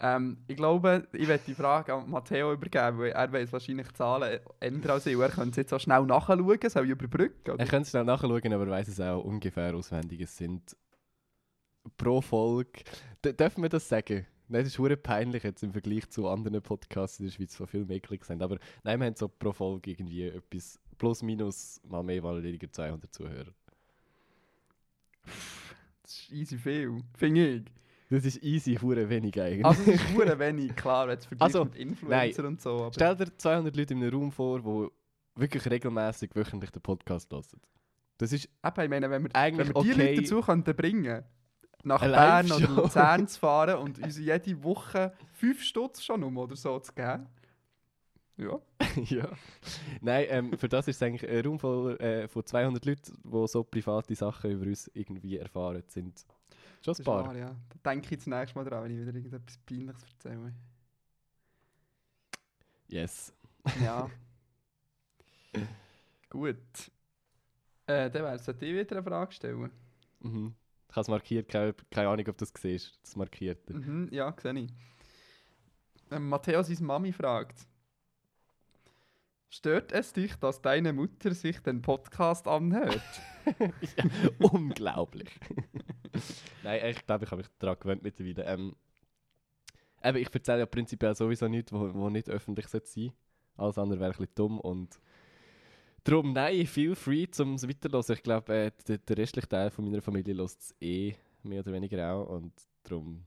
Speaker 6: Ähm, ich glaube, ich werde die Frage an Matteo übergeben, weil er weiß wahrscheinlich die Zahlen ändern als ich. Er könnte es jetzt auch schnell nachschauen, soll ich überbrücken? Oder?
Speaker 7: Ich könnte es schnell nachschauen, aber weiß es auch ungefähr auswendig. Es sind pro Folge. D dürfen wir das sagen? Nein, das ist hure peinlich jetzt im Vergleich zu anderen Podcasts in der Schweiz, die viel mehr Klicks haben. Aber nein, wir haben so pro Folge irgendwie etwas plus minus mal mehr, mal weniger 200 Zuhörer.
Speaker 6: Das ist easy viel, finde ich.
Speaker 7: Das ist easy, hure wenig eigentlich.
Speaker 6: Also es ist <laughs> verdammt wenig, klar, es vergleichst
Speaker 7: Also,
Speaker 6: mit Influencer und so. Aber
Speaker 7: Stell dir 200 Leute in einem Raum vor, die wirklich regelmäßig wöchentlich den Podcast hören. Das ist
Speaker 6: eben, ich meine, wenn wir,
Speaker 7: Eigentlich
Speaker 6: wenn wir die
Speaker 7: okay.
Speaker 6: Leute dazu könnten bringen nach Bern oder Luzern zu fahren und uns jede Woche 5 Stutz schon um oder so zu geben. Ja. <laughs>
Speaker 7: ja. Nein, ähm, für das ist es eigentlich ein Raum voll, äh, von 200 Leuten, die so private Sachen über uns irgendwie erfahren, sind schon
Speaker 6: Das
Speaker 7: ein
Speaker 6: ist
Speaker 7: paar.
Speaker 6: wahr, ja. Da denke ich das nächste Mal dran, wenn ich wieder irgendetwas Peinliches erzähle.
Speaker 7: Yes.
Speaker 6: Ja. <laughs> Gut. Äh, dann wäre es dir wieder eine Frage stellen.
Speaker 7: Mhm. Ich habe es markiert, keine, keine Ahnung, ob du es siehst. Das Markierte.
Speaker 6: Mhm, ja, sehe ich. Ähm, Matteo, seine Mami fragt. Stört es dich, dass deine Mutter sich den Podcast anhört? <laughs> <laughs>
Speaker 7: ja, unglaublich. <laughs> Nein, ich glaube, ich habe mich daran gewöhnt mittlerweile. Ähm, eben, ich erzähle ja prinzipiell sowieso nichts, wo, wo nicht öffentlich sein sollte. Alles andere wäre ein bisschen dumm und darum, nein, feel free, um es weiterzuhören. Ich glaube, äh, der, der restliche Teil von meiner Familie lässt es eh mehr oder weniger auch und darum...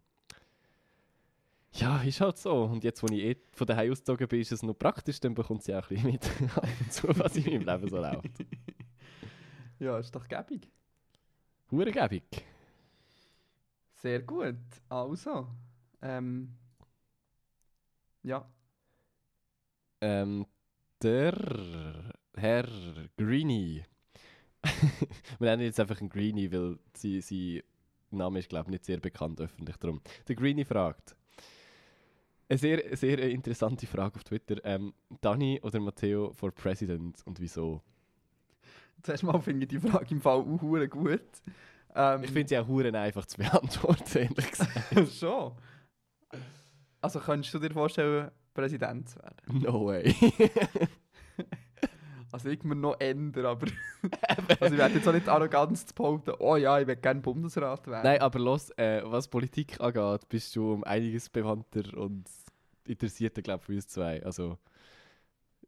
Speaker 7: Ja, ist halt so. Und jetzt, wo ich eh von daheim ausgezogen bin, ist es noch praktisch, dann bekommt sie auch ein bisschen mit <laughs> ab und zu, was in meinem Leben so läuft. <laughs>
Speaker 6: ja, ist doch gäbig.
Speaker 7: Hurengebig.
Speaker 6: Sehr gut. Also, ähm, ja.
Speaker 7: Ähm, der Herr Greenie. <laughs> Wir nennen ihn jetzt einfach einen Greenie, weil sein, sein Name ist, glaube ich, nicht sehr bekannt öffentlich. Darum. Der Greenie fragt. Eine sehr, sehr interessante Frage auf Twitter. Ähm, Dani oder Matteo for President und wieso?
Speaker 6: Zuerst mal finde ich die Frage im Fall auch hure gut. Ähm,
Speaker 7: Ich finde sie auch huren einfach zu beantworten, ehrlich gesagt. <laughs>
Speaker 6: schon. Also könntest du dir vorstellen, Präsident zu werden?
Speaker 7: No way. <laughs>
Speaker 6: Also ich mir noch ändern, aber... <laughs> also ich werde jetzt auch nicht arrogant zu behaupten, oh ja, ich will gerne Bundesrat werden.
Speaker 7: Nein, aber los, äh, was Politik angeht, bist du um einiges bewandter und interessierter, glaube ich, für uns zwei. Also,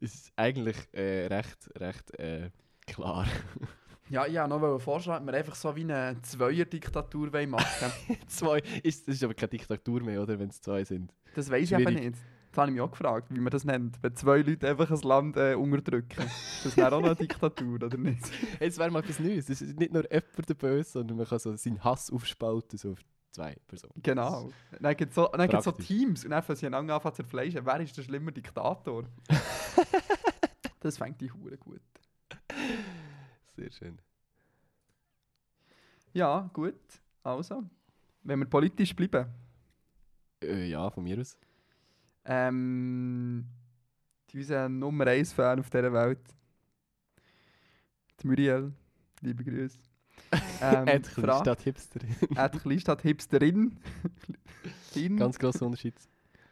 Speaker 7: ist eigentlich äh, recht, recht äh, klar. <laughs>
Speaker 6: Ja, ich wollte noch vorschlagen, dass wir einfach so wie eine Zweier-Diktatur wollen machen <laughs>
Speaker 7: zwei, ist, das ist aber keine Diktatur mehr, oder, wenn es zwei sind.
Speaker 6: Das weiß ich eben
Speaker 7: Schwierig.
Speaker 6: nicht. Das habe ich mich auch gefragt, wie man das nennt. Wenn zwei Leute einfach ein Land äh, unterdrücken. Das wäre auch noch eine Diktatur, oder nicht? <laughs>
Speaker 7: Jetzt wäre mal etwas Neues. Es ist nicht nur jemand der Böse, sondern man kann so seinen Hass aufspalten so auf zwei Personen.
Speaker 6: Genau. Dann gibt es so, dann gibt's so. Teams und dann fangen sie einander an zu zerfleischen. Wer ist der schlimme Diktator? <laughs> das fängt die Hure gut.
Speaker 7: Sehr schön.
Speaker 6: Ja, gut. Also, wenn wir politisch bleiben.
Speaker 7: Äh, ja, von mir aus.
Speaker 6: Ähm, unser Nummer 1 Fan auf dieser Welt. Die Muriel. Liebe Grüße. <laughs> Ähm,
Speaker 7: Ed
Speaker 6: Frage-
Speaker 7: statt Hipster.
Speaker 6: Ed Kleinstadt Hipsterin.
Speaker 7: Ganz grosser Unterschied.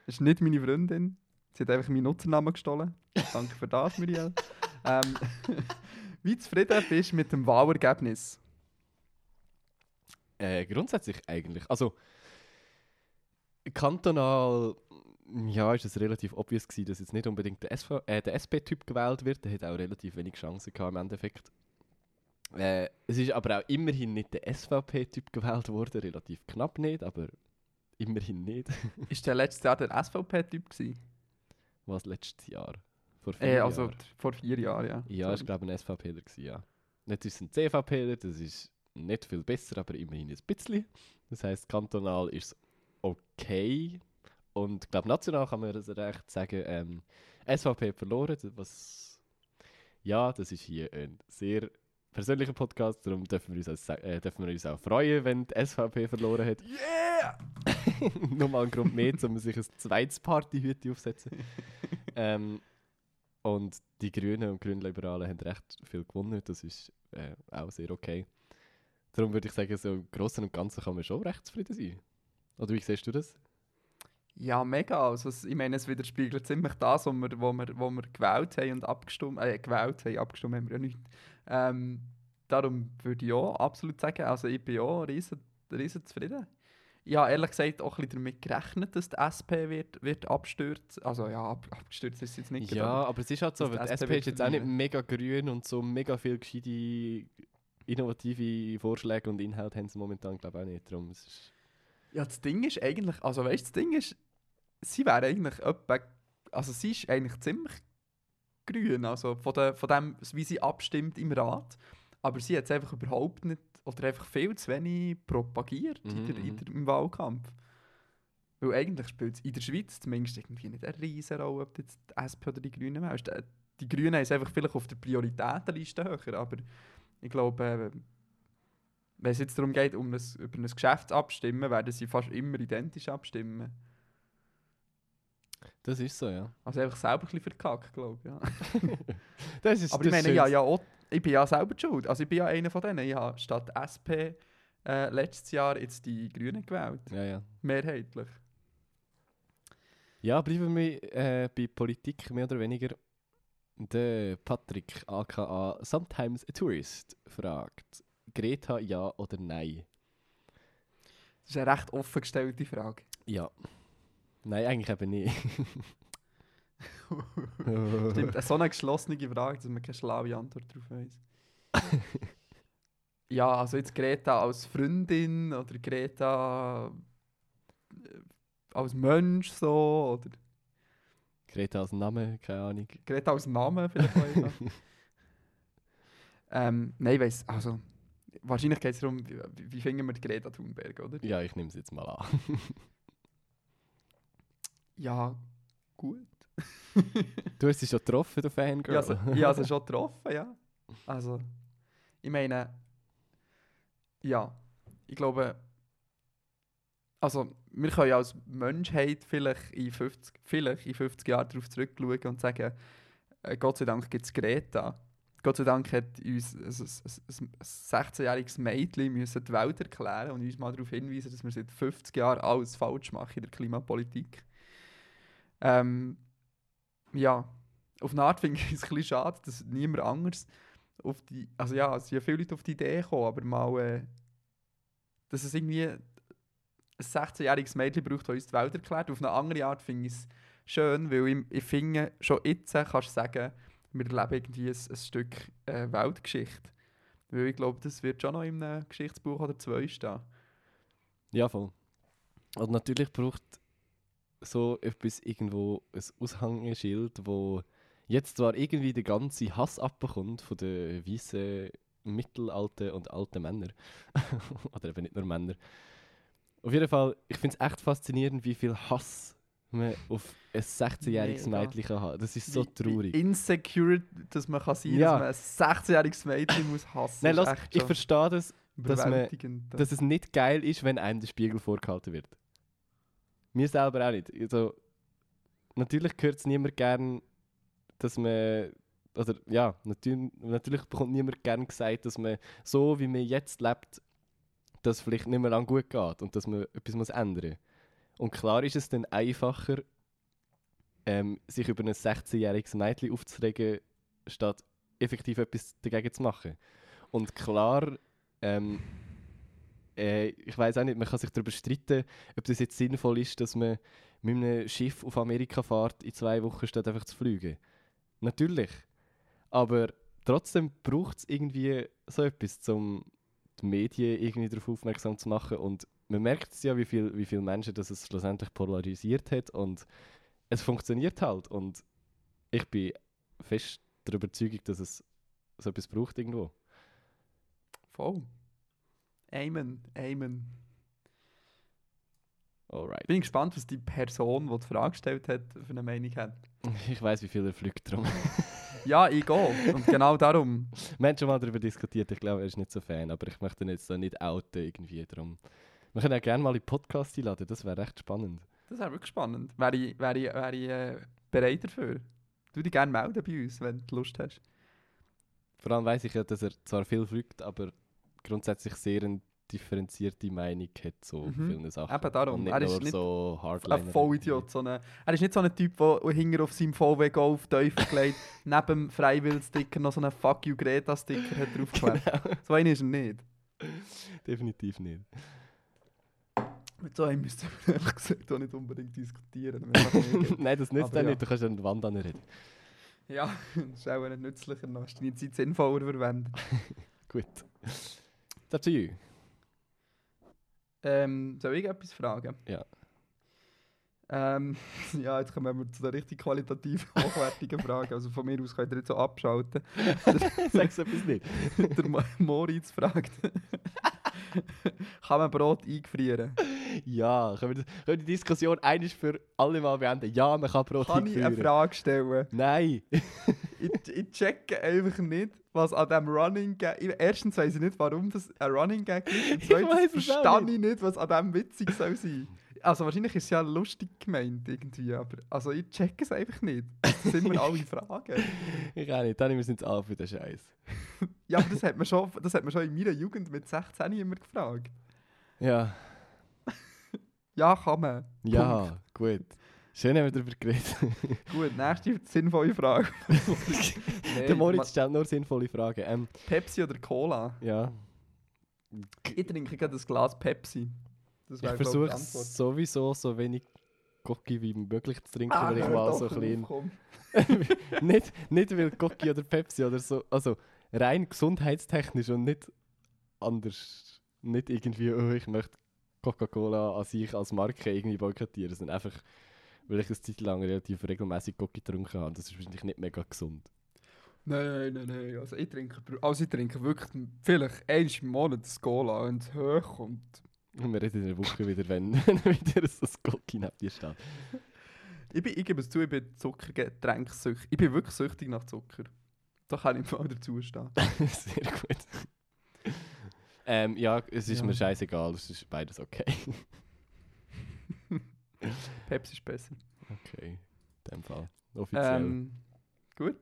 Speaker 6: Das ist nicht meine Freundin. Sie hat einfach meinen Nutzernamen gestohlen. Danke für das, Muriel. <laughs> ähm, <laughs> wie zufrieden bist du mit dem Wahlergebnis?
Speaker 7: Äh, grundsätzlich eigentlich. Also, kantonal, ja, ist es relativ obvious gewesen, dass jetzt nicht unbedingt der, SV, äh, der SP-Typ gewählt wird. Der hat auch relativ wenig Chancen gehabt im Endeffekt. Äh, es ist aber auch immerhin nicht der SVP-Typ gewählt worden, relativ knapp nicht, aber immerhin nicht. <laughs>
Speaker 6: Ist der letztes Jahr der SVP-Typ gewesen?
Speaker 7: Was letztes Jahr? Vor vier
Speaker 6: Äh, also
Speaker 7: Jahren.
Speaker 6: vor vier Jahren, ja.
Speaker 7: Ja, ich glaube ein SVPler gewesen, ja. Jetzt ist es ein CVPler, das ist nicht viel besser, aber immerhin ein bisschen. Das heisst, kantonal ist es okay. Und ich glaube, national kann man das recht sagen, ähm, SVP hat verloren, was... Ja, das ist hier ein sehr persönlicher Podcast, darum dürfen wir uns, als, äh, dürfen wir uns auch freuen, wenn die SVP verloren hat.
Speaker 6: Yeah! <laughs>
Speaker 7: Nochmal ein Grund mehr, um sich ein zweites Partyhüte aufzusetzen. <laughs> ähm, und die Grünen und Grünliberalen haben recht viel gewonnen. Das ist äh, auch sehr okay. Darum würde ich sagen, so im Großen und Ganzen kann man schon recht zufrieden sein. Oder wie siehst du das?
Speaker 6: Ja, mega. Also, es- ich meine, es widerspiegelt ziemlich das, was wir, wo wir, wo wir gewählt haben und abgestimmt äh, gewählt haben. Abgestimmt haben wir ja nicht. Ähm, darum würde ich auch absolut sagen, also ich bin auch riesen, riesen zufrieden. Ich habe ehrlich gesagt auch ein bisschen damit gerechnet, dass die SP wird, wird abstürzen. Also ja, ab, abgestürzt ist sie jetzt nicht.
Speaker 7: Ja,
Speaker 6: aber-
Speaker 7: aber es ist halt so, weil
Speaker 6: die SP
Speaker 7: SP ist jetzt auch nicht mega grün und so mega viel gescheite, innovative Vorschläge und Inhalte haben sie momentan, glaube ich, auch nicht. Darum, es
Speaker 6: Ja, das Ding ist eigentlich, also weißt du, das Ding ist, sie wäre eigentlich etwa, also sie ist eigentlich ziemlich grün, also von, der, von dem, wie sie abstimmt im Rat, aber sie hat es einfach überhaupt nicht, oder einfach viel zu wenig propagiert in der, in
Speaker 7: Mhm,
Speaker 6: der, im Wahlkampf. Weil eigentlich spielt es in der Schweiz zumindest irgendwie nicht eine riesen Rolle, ob jetzt die SP oder die Grünen wählst. Äh, Die Grünen ist einfach vielleicht auf der Prioritätenliste höher, aber ich glaube, äh, wenn es jetzt darum geht, um ein, über ein Geschäft zu abstimmen, werden sie fast immer identisch abstimmen.
Speaker 7: Das ist so, ja.
Speaker 6: Also einfach selber ein bisschen verkackt, glaube ich. Ja. <laughs>
Speaker 7: Das ist
Speaker 6: Aber ich
Speaker 7: das
Speaker 6: meine, ja, ja, auch, ich bin ja selber schuld. Also ich bin ja einer von denen. Ich habe statt SP äh, letztes Jahr jetzt die Grünen gewählt.
Speaker 7: Ja, ja.
Speaker 6: Mehrheitlich.
Speaker 7: Ja, bleiben wir äh, bei Politik mehr oder weniger. Der Patrick, aka Sometimes a Tourist, fragt: Greta ja oder nein?
Speaker 6: Das ist eine recht offen gestellte Frage.
Speaker 7: Ja. Nein, eigentlich eben nicht. <laughs>
Speaker 6: Stimmt, so eine geschlossene Frage, dass man keine schlaue Antwort darauf weiss. <laughs> ja, also jetzt Greta als Freundin oder Greta äh, als Mensch so oder
Speaker 7: Greta als Name, keine Ahnung.
Speaker 6: Greta als Name vielleicht <laughs> ähm, nein, ich weiss, also wahrscheinlich geht es darum, wie, wie finden wir Greta Thunberg, oder?
Speaker 7: Ja, ich nehme es jetzt mal an.
Speaker 6: Ja, gut. <laughs>
Speaker 7: Du hast sie schon getroffen, du Fangirl.
Speaker 6: Ja, also, ich habe sie schon getroffen, ja. Also, ich meine, ja, ich glaube, also wir können ja als Menschheit vielleicht in 50, vielleicht in 50 Jahren darauf zurückschauen und sagen, äh, Gott sei Dank gibt es Greta. Gott sei Dank hat uns ein, ein, ein, ein 16-jähriges Mädchen müssen die Welt erklären und uns mal darauf hinweisen, dass wir seit 50 Jahren alles falsch machen in der Klimapolitik. Ähm, ja, auf eine Art finde ich es ein bisschen schade, dass niemand anders auf die, also ja, es sind ja viele Leute auf die Idee gekommen, aber mal, äh, dass es irgendwie ein 16-jähriges Mädchen braucht, das uns die Welt erklärt. Auf eine andere Art finde ich es schön, weil ich, ich finde, schon jetzt kannst du sagen, wir erleben irgendwie ein, ein Stück äh, Weltgeschichte. Weil ich glaube, das wird schon noch in einem Geschichtsbuch oder zwei stehen.
Speaker 7: Ja, voll. Und natürlich braucht so etwas irgendwo ein Aushängeschild, wo jetzt zwar irgendwie der ganze Hass abbekommt von den weißen mittelalten und alten Männern. <laughs> Oder eben nicht nur Männer. Auf jeden Fall, ich finde es echt faszinierend, wie viel Hass man auf ein 16-jähriges
Speaker 6: Mega.
Speaker 7: Mädchen kann haben. Das ist so
Speaker 6: Wie-
Speaker 7: traurig.
Speaker 6: Wie insecure, dass man kann sein
Speaker 7: Ja.
Speaker 6: dass man ein 16-jähriges Mädchen muss hassen
Speaker 7: Nein, lass, ich verstehe das, dass man- dass es nicht geil ist, wenn einem der Spiegel vorgehalten wird. Mir selber auch nicht. Also, natürlich gehört es niemand gern, dass man. Oder ja, natürlich, natürlich bekommt niemand gern gesagt, dass man so wie man jetzt lebt, das vielleicht nicht mehr lang gut geht und dass man etwas muss ändern muss. Und klar ist es dann einfacher, ähm, sich über ein 16-jähriges Mädchen aufzuregen, statt effektiv etwas dagegen zu machen. Und klar, ähm, äh, ich weiß auch nicht, man kann sich darüber streiten, ob das jetzt sinnvoll ist, dass man mit einem Schiff auf Amerika fährt in zwei Wochen, statt einfach zu fliegen. Natürlich. Aber trotzdem braucht es irgendwie so etwas, um die Medien irgendwie darauf aufmerksam zu machen. Und man merkt es ja, wie viele wie viel Menschen das es schlussendlich polarisiert hat. Und es funktioniert halt. Und ich bin fest der Überzeugung, dass es so etwas braucht irgendwo.
Speaker 6: Voll. Amen, Amen.
Speaker 7: Alright.
Speaker 6: Bin gespannt, was die Person, die die Frage gestellt hat, für eine Meinung hat. <laughs>
Speaker 7: Ich weiß, wie viel er fliegt drum. <laughs>
Speaker 6: Ja, ich gehe. Und genau darum. <laughs>
Speaker 7: Wir haben schon mal darüber diskutiert, ich glaube, er ist nicht so Fan, aber ich möchte ihn jetzt da nicht outen irgendwie drum. Wir können auch gerne mal in Podcast einladen, das wäre recht spannend.
Speaker 6: Das wäre wirklich spannend. Wäre ich, wäre ich, wäre ich äh, bereit dafür. Du dich gerne melden bei uns, wenn du Lust hast.
Speaker 7: Vor allem weiß ich ja, dass er zwar viel fliegt, aber grundsätzlich sehr eine differenzierte Meinung hat zu
Speaker 6: Mhm.
Speaker 7: vielen Sachen.
Speaker 6: Eben darum.
Speaker 7: Nicht
Speaker 6: Er ist nicht
Speaker 7: so
Speaker 6: Ein. Vollidiot. So eine, er ist nicht so ein Typ, der hinter auf seinem VW Golf Teufel gelegt <laughs> neben dem Freiwill-Sticker noch so einen Fuck you Greta-Sticker hat draufgeklebt. So einen ist er nicht.
Speaker 7: Definitiv nicht.
Speaker 6: Mit so einem müssten wir ehrlich gesagt auch nicht unbedingt diskutieren. <laughs>
Speaker 7: Nein, das nützt
Speaker 6: ja.
Speaker 7: nicht, du kannst an die Wand anreden.
Speaker 6: ja, <laughs> das ist auch nicht nützlicher. Noch hast deine Zeit sinnvoller verwendet.
Speaker 7: Gut. Up to you.
Speaker 6: Ähm, soll ich etwas fragen?
Speaker 7: Ja.
Speaker 6: Ähm, <laughs> ja, jetzt kommen wir zu den richtig qualitativ <laughs> hochwertigen Fragen. Also von mir aus könnt ihr jetzt so abschalten.
Speaker 7: Sag's <laughs> etwas nicht.
Speaker 6: Der Mo- Moritz fragt, kann man Brot eingefrieren?
Speaker 7: Ja, können wir, das, können wir die Diskussion eines für alle Mal beenden? Ja, man kann Brot
Speaker 6: Kann ich eine. Frage stellen?
Speaker 7: Nein.
Speaker 6: Ich, ich checke einfach nicht, was an diesem Running Gag... Erstens weiss ich nicht, warum das ein Running Gag ist. Und <laughs>
Speaker 7: Ich
Speaker 6: zweitens
Speaker 7: es
Speaker 6: verstehe
Speaker 7: nicht.
Speaker 6: ich nicht, was an diesem witzig soll sein also wahrscheinlich ist es ja lustig gemeint irgendwie, aber also ich check es einfach nicht. Das sind wir alle <laughs> Fragen.
Speaker 7: Ich auch nicht. Dani, wir sind alt für den Scheiß. <laughs>
Speaker 6: Ja, aber das hat man schon, das hat man schon in meiner Jugend mit 16 immer gefragt.
Speaker 7: Ja.
Speaker 6: Ja, kann man.
Speaker 7: Ja, gut. Schön haben wir darüber geredet. <laughs>
Speaker 6: Gut, nächste sinnvolle Frage. <laughs> Nee,
Speaker 7: Der Moritz stellt nur sinnvolle Fragen. Ähm,
Speaker 6: Pepsi oder Cola?
Speaker 7: ja.
Speaker 6: Ich trinke gerade ein Glas Pepsi. Das
Speaker 7: Ich versuche sowieso so wenig Gocki wie möglich zu trinken,
Speaker 6: Ah,
Speaker 7: weil ich mal so klein. <laughs> nicht, nicht weil Gocki oder Pepsi oder so. Also rein gesundheitstechnisch und nicht anders. Nicht irgendwie, oh, ich möchte Coca-Cola an sich als Marke irgendwie boykottieren, sondern einfach, weil ich eine Zeit lang relativ regelmäßig Gocki getrunken habe. Das ist wahrscheinlich nicht mega gesund.
Speaker 6: Nein, nein, nein. Also ich trinke, also ich trinke wirklich vielleicht einmal im Monat das Cola, wenn es hochkommt.
Speaker 7: Und wir reden in einer Woche wieder, wenn, <laughs> wenn wieder so ein Gocki neben dir steht.
Speaker 6: Ich, bin, ich gebe es zu, ich bin Zuckergetränksüchtig. Ich bin wirklich süchtig nach Zucker. Da kann ich mal dazu stehen. <laughs>
Speaker 7: Sehr gut. Ähm, ja, es ist
Speaker 6: Ja.
Speaker 7: mir scheißegal, es ist beides okay. <laughs>
Speaker 6: Pepsi ist besser.
Speaker 7: Okay, in dem Fall. Offiziell.
Speaker 6: Ähm, gut.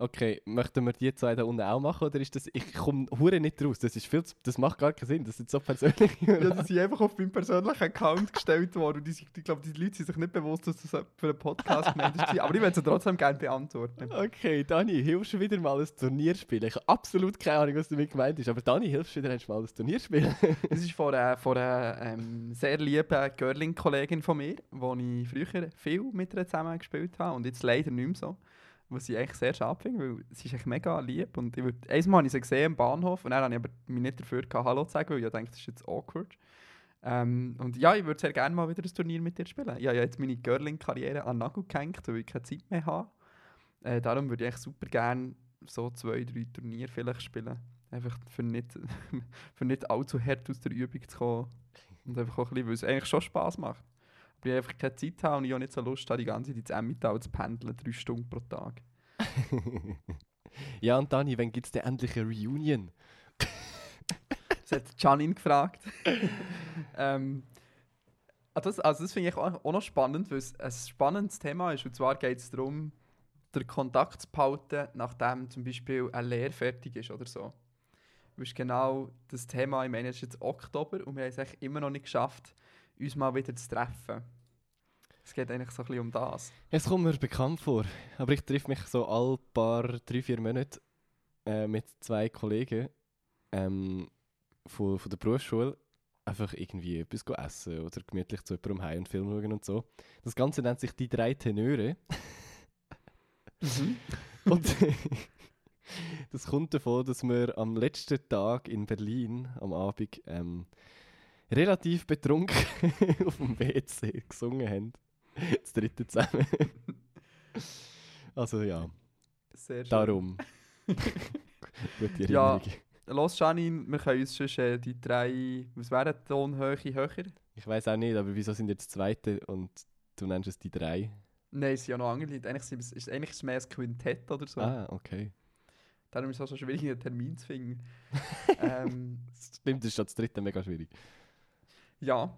Speaker 7: Okay, möchten wir die zwei da unten auch machen oder ist das. Ich komme hure nicht raus. Das ist viel zu, Das macht gar keinen Sinn. Das sind so persönliche. <laughs>
Speaker 6: Ja, die sind einfach auf meinen persönlichen Account gestellt worden. Und ich glaube, die Leute sind sich nicht bewusst, dass das für einen Podcast gemeint ist. Aber ich würde sie trotzdem gerne beantworten.
Speaker 7: okay, Dani, hilfst du wieder mal ein Turnier spielen? Ich habe absolut keine Ahnung, was damit gemeint ist. Aber Dani, hilfst du wieder mal ein Turnier spielen? <laughs>
Speaker 6: Es ist von einer, von einer ähm, sehr lieben Girling-Kollegin von mir, wo ich früher viel mit ihr zusammen gespielt habe und jetzt leider nicht mehr so. Was ich eigentlich sehr schade finde, weil sie ist echt mega lieb. Und ich würd, einmal habe ich sie gesehen am Bahnhof und dann habe ich aber mich nicht dafür gehabt, Hallo zu sagen, weil ich dachte, das ist jetzt awkward. Ähm, und ja, ich würde sehr gerne mal wieder ein Turnier mit dir spielen. Ich habe ja jetzt meine Girling-Karriere an Nagel gehängt, weil ich keine Zeit mehr habe. Äh, darum würde ich echt super gerne so zwei, drei Turniere vielleicht spielen. Einfach für nicht, <laughs> für nicht allzu hart aus der Übung zu kommen. Und einfach auch ein bisschen, weil es eigentlich schon Spass macht. Aber ich einfach keine Zeit habe und ich auch nicht so Lust habe, die ganze Zeit ins Emmental zu pendeln, drei Stunden pro Tag. <laughs>
Speaker 7: ja, und Dani, wann gibt es denn endlich eine Reunion? <laughs>
Speaker 6: Das hat Janine gefragt. <laughs> ähm, ah, das, also das finde ich auch, auch noch spannend, weil es ein spannendes Thema ist. Und zwar geht es darum, den Kontakt zu behalten, nachdem zum Beispiel eine Lehre fertig ist oder so. Das ist genau das Thema. Ich meine, es ist jetzt Oktober und wir haben es eigentlich immer noch nicht geschafft, uns mal wieder zu treffen. Es geht eigentlich so ein bisschen um das.
Speaker 7: Es kommt mir bekannt vor. Aber ich treffe mich so all paar drei, vier Monate äh, mit zwei Kollegen ähm, von, von der Berufsschule. Einfach irgendwie etwas essen oder gemütlich zu jemandem heim und Film schauen und so. Das Ganze nennt sich die drei Tenöre. <laughs> Und das kommt davon, dass wir am letzten Tag in Berlin am Abend ähm, relativ betrunken <laughs> auf dem WC gesungen haben. Das dritte zusammen. also ja,
Speaker 6: Sehr schön.
Speaker 7: darum. <laughs> Gute
Speaker 6: Ja.
Speaker 7: Erinnerung.
Speaker 6: Los, Janine, wir können uns sonst äh, die drei, was wären die Tonhöhe höher?
Speaker 7: Ich weiß auch nicht, aber wieso sind jetzt zweite und du nennst es die drei?
Speaker 6: Nein, es sind ja noch andere Leute. Eigentlich sind es- ist, eigentlich ist es mehr ein Quintett oder so.
Speaker 7: Ah, okay.
Speaker 6: Darum ist es auch so schwierig, einen Termin zu finden. <laughs> ähm,
Speaker 7: Stimmt, das ist schon das dritte mega schwierig.
Speaker 6: Ja.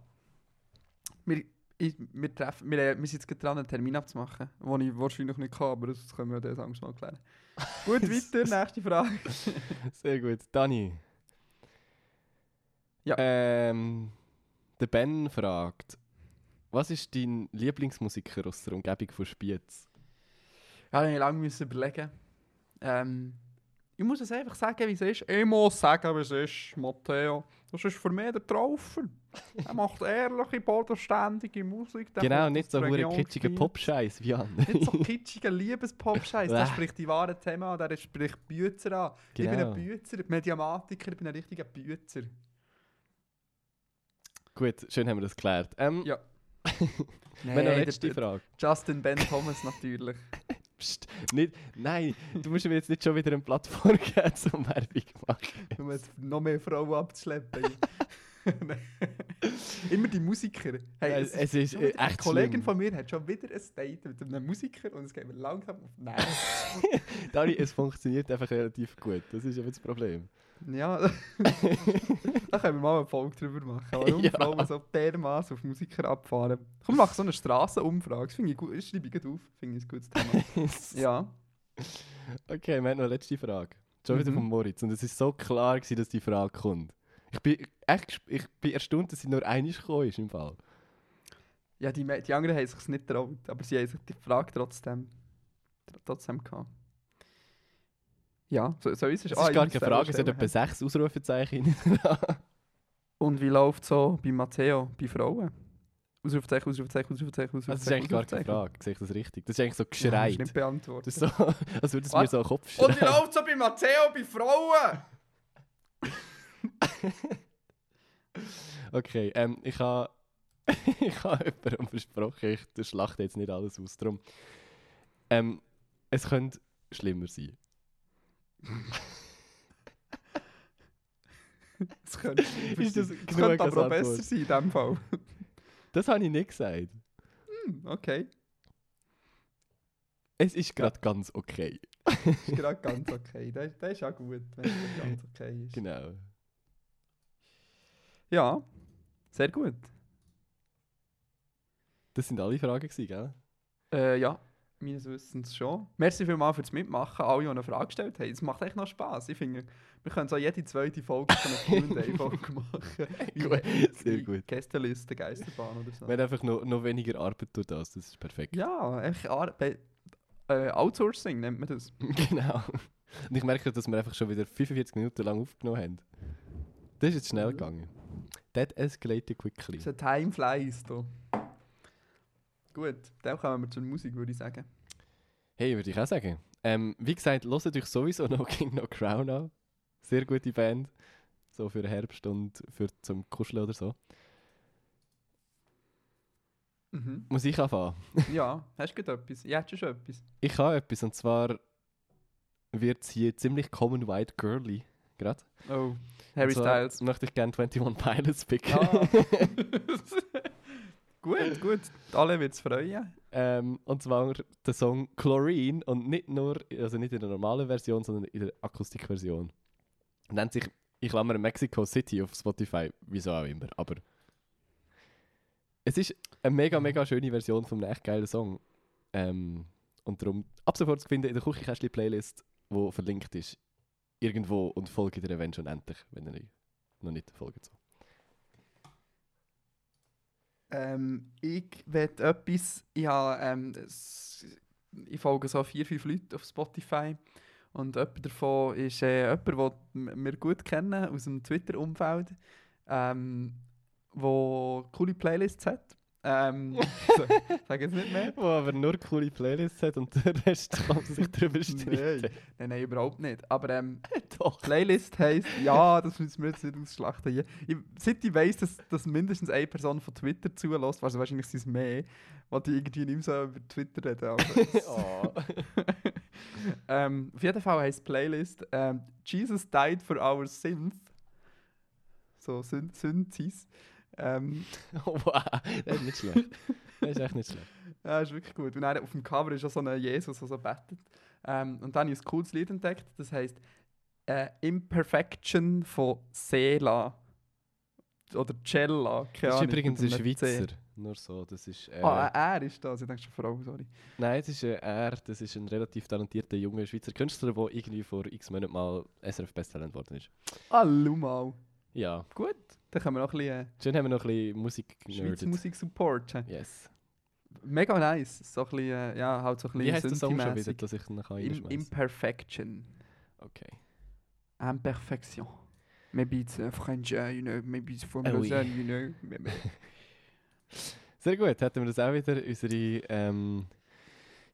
Speaker 6: Wir, ich, wir, treffen, wir, äh, wir sind jetzt gerade dran, einen Termin abzumachen, den ich wahrscheinlich nicht kann, aber das können wir dann Angst mal klären. Gut, <laughs> weiter, nächste Frage. <laughs>
Speaker 7: Sehr gut. Dani.
Speaker 6: Ja.
Speaker 7: Ähm, der Ben fragt, was ist dein Lieblingsmusiker aus der Umgebung von Spiez?
Speaker 6: Ja, ich lange überlegen. Ähm, ich muss es einfach sagen, wie es ist. Ich muss sagen, wie es ist, Matteo. Das ist für mich der Traufer. Er macht ehrliche, bodenständige Musik. der
Speaker 7: genau, nicht so kitschiger
Speaker 6: Spiez.
Speaker 7: Pop-Scheiß wie an.
Speaker 6: Nicht so kitschiger Liebes-Pop-Scheiß. Der spricht die wahren Themen an, der spricht Büzer an. Ich bin
Speaker 7: Genau.
Speaker 6: ein Büzer, Mediamatiker, ich bin ein richtiger Büzer.
Speaker 7: Gut, schön haben wir das geklärt. Ähm,
Speaker 6: Ja. <laughs>
Speaker 7: wenn eine
Speaker 6: der-
Speaker 7: letzte
Speaker 6: der
Speaker 7: Frage.
Speaker 6: Justin Ben Thomas natürlich. <laughs>
Speaker 7: Psst, nicht, nein, du musst mir jetzt nicht schon wieder eine Plattform <laughs> geben, zum Werbung zu machen.
Speaker 6: um jetzt noch mehr Frauen abzuschleppen. <laughs> Immer die Musiker. Hey, es,
Speaker 7: es ist,
Speaker 6: schon
Speaker 7: äh,
Speaker 6: wieder- eine Kollegin von mir hat schon wieder ein Date mit einem Musiker und es geht mir langsam auf <laughs> Nein.
Speaker 7: Dani, es funktioniert einfach relativ gut. Das ist aber das Problem.
Speaker 6: Ja, <laughs> da können wir mal eine Folge drüber machen. <laughs> Warum
Speaker 7: Ja.
Speaker 6: Frauen so dermaßen auf Musiker abfahren. Komm, mach so eine Strassenumfrage. Das finde ich gut. Schreibe ich auf. Finde ich ein gutes Thema. <laughs> ja.
Speaker 7: Okay, wir haben noch eine letzte Frage. Schon wieder
Speaker 6: Mhm.
Speaker 7: von Moritz. Und es war so klar, gewesen, dass die Frage kommt. Ich bin echt ich bin erstaunt, dass sie nur einmal gekommen ist im Fall.
Speaker 6: Ja, die, die anderen haben sich nicht getraut. Aber sie haben sich die Frage trotzdem, tr- trotzdem gehabt. Ja, so, so ist es.
Speaker 7: Es
Speaker 6: Ah,
Speaker 7: ist gar keine Frage, es hat etwa sechs Ausrufezeichen.
Speaker 6: Und wie läuft so bei Matteo, bei Frauen? Ausrufezeichen, Ausrufezeichen, Ausrufezeichen, Ausrufezeichen.
Speaker 7: Das ist eigentlich gar keine Frage, sehe ich das richtig? Das ist eigentlich so
Speaker 6: Ja,
Speaker 7: geschreit.
Speaker 6: du nicht beantwortet.
Speaker 7: das ist so, als würde es mir so den Kopf
Speaker 6: Und wie
Speaker 7: schreien.
Speaker 6: läuft so bei Matteo, bei Frauen? <laughs>
Speaker 7: Okay, ähm, ich habe <laughs> ich habe jemandem versprochen, ich das schlachte jetzt nicht alles aus. Darum, ähm, es könnte schlimmer sein.
Speaker 6: Das könnte,
Speaker 7: Ist das
Speaker 6: das könnte aber auch
Speaker 7: Antwort?
Speaker 6: besser sein in dem Fall.
Speaker 7: Das habe ich nicht gesagt.
Speaker 6: Hm, okay,
Speaker 7: Es ist gerade ganz okay.
Speaker 6: ist gerade ganz okay. Das, das ist auch gut, wenn es ganz okay ist.
Speaker 7: Genau.
Speaker 6: Ja, sehr gut.
Speaker 7: Das sind alle Fragen, gewesen, gell?
Speaker 6: Äh, ja, meines Wissens schon. Merci vielmals fürs Mitmachen, alle, die eine Frage gestellt haben. Es macht echt noch Spass. Ich finde, wir können so jede zweite Folge so eine Q&A-Folge <laughs> machen.
Speaker 7: Gut, sehr gut.
Speaker 6: Gästeliste, Geisterbahn oder so.
Speaker 7: Wir haben einfach noch, noch weniger Arbeit durch das, das ist perfekt.
Speaker 6: Ja, Arbeit. Äh, Outsourcing nennt man das. <laughs>
Speaker 7: genau. Und ich merke, dass wir einfach schon wieder 45 Minuten lang aufgenommen haben. Das ist jetzt schnell
Speaker 6: Mhm.
Speaker 7: gegangen. That escalated quickly.
Speaker 6: So Time flies da. Gut, dann kommen wir zur Musik, würde ich sagen.
Speaker 7: Hey, würde ich auch sagen. Ähm, wie gesagt, hört euch sowieso noch <laughs> King No Crown an. Sehr gute Band. So für den Herbst und für zum Kuscheln oder so.
Speaker 6: Mhm.
Speaker 7: Muss ich anfangen? <laughs>
Speaker 6: Ja, hast du etwas? Ja, hast du schon etwas?
Speaker 7: Ich habe etwas und zwar wird es hier ziemlich common white girly. Gerade.
Speaker 6: Oh, Harry Styles.
Speaker 7: möchte ich gerne 21 Pilots picken.
Speaker 6: Ah. <laughs> gut, gut. Alle wird es freuen.
Speaker 7: Ähm, und zwar der Song Chlorine und nicht nur, also nicht in der normalen Version, sondern in der Akustikversion. Nennt sich, ich klammer Mexico City auf Spotify, wieso auch immer, aber es ist eine mega, mega schöne Version von einem echt geilen Song. Ähm, und darum ab sofort zu finden in der Küchenkästchen-Playlist, die verlinkt ist, irgendwo und folge dir wenn schon endlich, wenn ihr noch nicht folgt. So.
Speaker 6: Ähm, ich will etwas. Ich, habe, ähm, ich folge so vier, fünf Leute auf Spotify. Und jemand davon ist äh, jemand, den wir gut kennen aus dem Twitter-Umfeld, ähm, wo coole Playlists hat. Ähm, <laughs> so, sag jetzt nicht mehr.
Speaker 7: Wo aber nur coole Playlists hat und der Rest kann sich darüber streiten.
Speaker 6: Nein, nein, nein, überhaupt nicht. Aber ähm, <laughs>
Speaker 7: Doch.
Speaker 6: Playlist heisst, ja, das müssen wir jetzt nicht ausschlachten hier. Ich, seit ich weiss, dass, dass mindestens eine Person von Twitter zulässt, also wahrscheinlich sind es mehr, weil die irgendwie nicht mehr so über Twitter reden. <laughs>
Speaker 7: Oh.
Speaker 6: ähm, auf jeden Fall heisst Playlist ähm, Jesus died for our sins. So, Syn Synthis. Ähm, <laughs>
Speaker 7: Oh, wow, das ist nicht schlecht. Das ist echt nicht schlecht.
Speaker 6: ja, ist wirklich gut. Und dann auf dem Cover ist auch so ein Jesus, der so bettet. Ähm, und dann habe ich ein cooles Lied entdeckt, das heisst äh, Imperfection von Sela. Oder Cella, keine
Speaker 7: Das ist übrigens ein
Speaker 6: einem C.
Speaker 7: Schweizer. Nur so, das ist... Äh,
Speaker 6: Ah, er ist das. Ich denke schon Frau, sorry.
Speaker 7: Nein, es ist äh, er, das ist ein relativ talentierter junger Schweizer Künstler, der irgendwie vor x Monaten mal SRF Besttalent geworden ist.
Speaker 6: Hallo mal.
Speaker 7: Ja,
Speaker 6: Gut, dann können wir noch ein bisschen
Speaker 7: schön haben wir noch ein bisschen Musik
Speaker 6: äh, Schweizer. Musik supporten.
Speaker 7: Yes.
Speaker 6: Mega nice. So ein bisschen, äh, ja, halt so ein bisschen
Speaker 7: Wie heißt der Song schon wieder, dass ich ihn noch
Speaker 6: Im, Imperfection.
Speaker 7: Okay.
Speaker 6: Imperfection. Maybe it's uh, French, uh, you know, maybe it's from
Speaker 7: Oh,
Speaker 6: Lausanne,
Speaker 7: yeah.
Speaker 6: you know. <laughs> <laughs>
Speaker 7: Sehr gut, hätten wir das auch wieder, unsere ähm,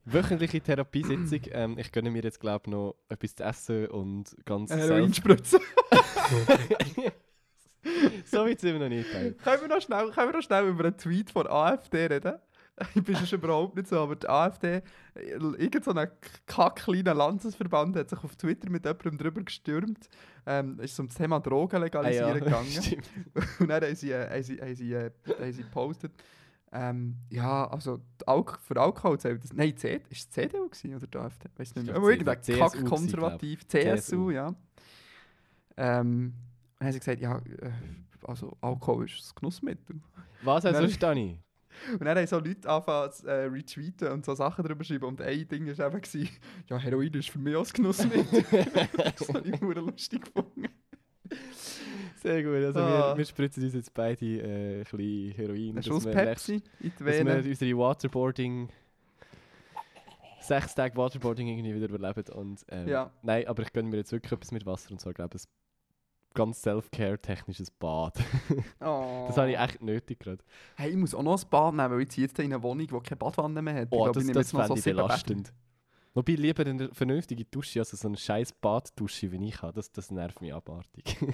Speaker 7: wöchentliche Therapiesitzung. <clears throat> ähm, ich gönne mir jetzt, glaube ich, noch etwas zu essen und ganz
Speaker 6: Äh, Heroinspritze. <laughs> <laughs>
Speaker 7: So weit sind wir noch nicht.
Speaker 6: Können, wir noch schnell, können wir noch schnell über einen Tweet von AfD reden? <laughs> Ich bin schon überhaupt nicht so, aber die AfD, äh, irgend so ein kackkleiner Landesverband hat sich auf Twitter mit jemandem drüber gestürmt. Ähm, ist um das Thema Drogen legalisieren gegangen.
Speaker 7: Ah <laughs> stimmt.
Speaker 6: Und dann haben sie, äh, haben sie, haben sie, äh, haben sie gepostet. Ähm, ja, also Alk für Alkohol zählt das. Nein, C ist es CDU gewesen, oder die AfD? Weiß nicht mehr. irgendein
Speaker 7: glaub.
Speaker 6: CSU,
Speaker 7: CSU.
Speaker 6: ja. Ähm, dann haben sie gesagt, ja, äh, also Alkohol ist ein Genussmittel.
Speaker 7: Was du, Dani? <laughs>
Speaker 6: Und dann haben so Leute angefangen zu äh, retweeten und so Sachen drüber schreiben. Und ein Ding war eben, gewesen, ja, Heroin ist für mich auch ein Genussmittel. <laughs> das habe ich nur lustig gefunden.
Speaker 7: Sehr gut. Also
Speaker 6: Ah.
Speaker 7: wir, wir spritzen uns jetzt beide äh, ein bisschen Heroin.
Speaker 6: Ein Schuss Pepsi in die
Speaker 7: Dass wir unsere Waterboarding. Sechs Tage Waterboarding irgendwie wieder überleben. Und, ähm,
Speaker 6: Ja.
Speaker 7: Nein, aber ich gönne mir jetzt wirklich etwas mit Wasser und zwar, glaube ich, ein ganz self-care-technisches Bad.
Speaker 6: Oh. <laughs>
Speaker 7: Das habe ich echt nötig gerade.
Speaker 6: Hey, ich muss auch noch ein Bad nehmen, weil ich ziehe jetzt in eine Wohnung, die keine Badwanne mehr hat.
Speaker 7: Oh,
Speaker 6: glaube,
Speaker 7: das,
Speaker 6: ich
Speaker 7: das
Speaker 6: noch
Speaker 7: fände ich belastend. Wobei lieber eine vernünftige Dusche, also so eine scheiß Baddusche, wie ich habe, das, das nervt mich abartig. <laughs>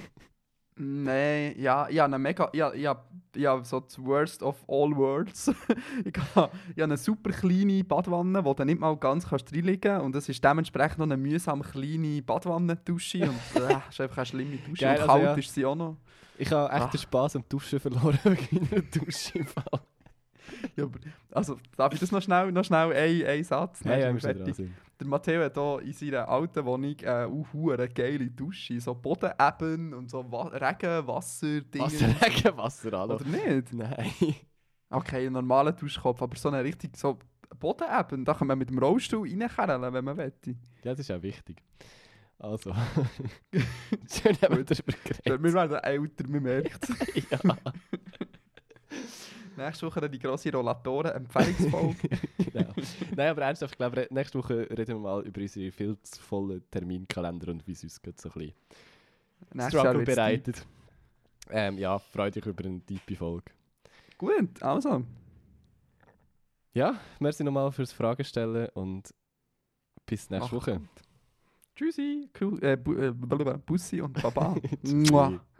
Speaker 6: Nein, ja, ja, eine mega, ja, ja, ja, so das Worst of all worlds. <laughs> ich habe ja eine super kleine Badwanne, wo du nicht mal ganz kannst reinliegen und es ist dementsprechend noch eine mühsam kleine Badwannendusche und äh, <laughs> ist einfach eine schlimme Dusche.
Speaker 7: Geil,
Speaker 6: und
Speaker 7: also
Speaker 6: kalt
Speaker 7: ja.
Speaker 6: ist sie auch noch.
Speaker 7: Ich habe echt
Speaker 6: Ach.
Speaker 7: den Spass am Duschen verloren <laughs> wegen meiner Dusche. im Fall.
Speaker 6: Ja, aber, also, darf ich das noch schnell, noch schnell ein, ein Satz?
Speaker 7: Ja, ja,
Speaker 6: sind
Speaker 7: wir dran. sind.
Speaker 6: Der Matteo hat hier in seiner alten Wohnung äh, uh, eine geile Dusche, so Bodeneben und so Wa Regen, Wasser, Dinge. <laughs>
Speaker 7: Wasser, Regenwasser, hallo.
Speaker 6: Oder nicht?
Speaker 7: Nein.
Speaker 6: Okay, einen normalen Duschkopf, aber so eine richtig so Bodeneben, da kann man mit dem Rollstuhl reinkerlen, wenn man will.
Speaker 7: Ja, das ist auch wichtig. Also. Schön haben wir darüber geredet.
Speaker 6: Wir werden älter, man merkt <laughs>
Speaker 7: ja.
Speaker 6: Nächste Woche dann die grosse Rollatoren-Empfehlungsfolge. <laughs>
Speaker 7: genau. Nein, aber ernsthaft, ich glaube, nächste Woche reden wir mal über unsere viel zu vollen Terminkalender und wie es uns gerade so ein bisschen Struggle bereitet. Ähm, ja, freut euch über eine tiefe Folge.
Speaker 6: Gut, also.
Speaker 7: Ja, merci nochmal fürs Fragen stellen und bis nächste
Speaker 6: Ach,
Speaker 7: Woche.
Speaker 6: Tschüssi, cool, äh, bu äh, Bussi und Baba. <laughs>